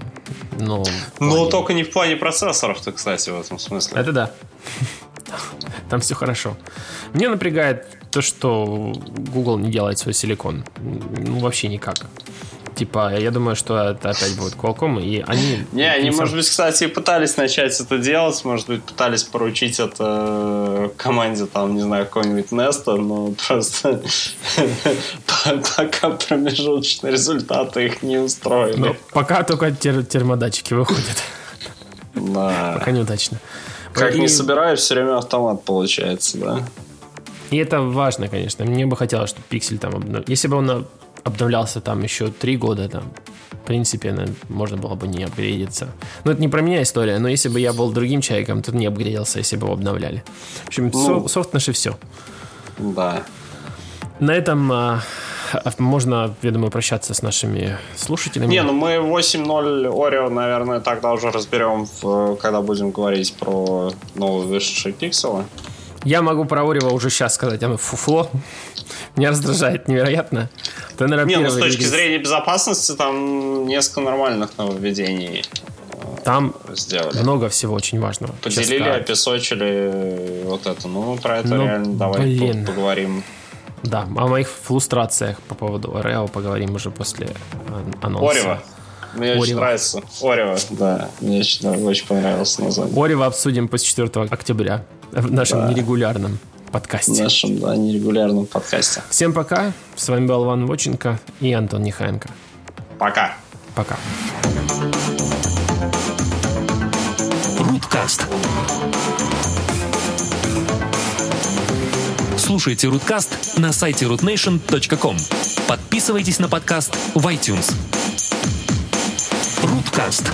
Но, в Но плане- только не в плане процессоров-то, кстати, в этом смысле. Это да. Там все хорошо. Мне напрягает то, что Google не делает свой силикон. Ну, вообще никак. Типа, я думаю, что это опять будет Qualcomm, и они... Не, они, может быть, кстати, пытались начать это делать, может быть, пытались поручить это э, команде, там, не знаю, какой-нибудь Неста, но просто пока промежуточные результаты их не устроили. пока только тер- термодатчики выходят. Да. Пока неудачно. Как не собираю, все время автомат получается, да. И это важно, конечно. Мне бы хотелось, чтобы пиксель там. Если бы он обновлялся там еще три года, там, в принципе, на- можно было бы не апгрейдиться. Ну, это не про меня история, но если бы я был другим человеком, то не апгрейдился, если бы его обновляли. В общем, Ну. со- софт наше все. Да. На этом а, можно, я думаю, прощаться с нашими слушателями. Не, ну мы 8.0 Oreo, наверное, тогда уже разберем, когда будем говорить про новые вышедшие пикселы. Я могу про Орева уже сейчас сказать, оно фуфло. Меня раздражает невероятно. Это, наверное, Не, ну с точки релиз. зрения безопасности там несколько нормальных нововведений Там сделали. много всего очень важного. Поделили, да. опесочили вот это. Ну, про это Ну, реально давай блин. по- поговорим Да, о моих фрустрациях по поводу Орео поговорим уже после э, анонса. Орева. Мне очень Орева. нравится. Орева, да. Мне очень, очень понравилось название. Орева обсудим после 4 октября в нашем Да. нерегулярном В подкасте. нашем да, нерегулярном подкасте. Всем пока. С вами был Иван Воченко и Антон Нехаенко. Пока. Пока. Руткаст. Слушайте Руткаст на сайте rootnation.com. Подписывайтесь на подкаст в iTunes. Руткаст.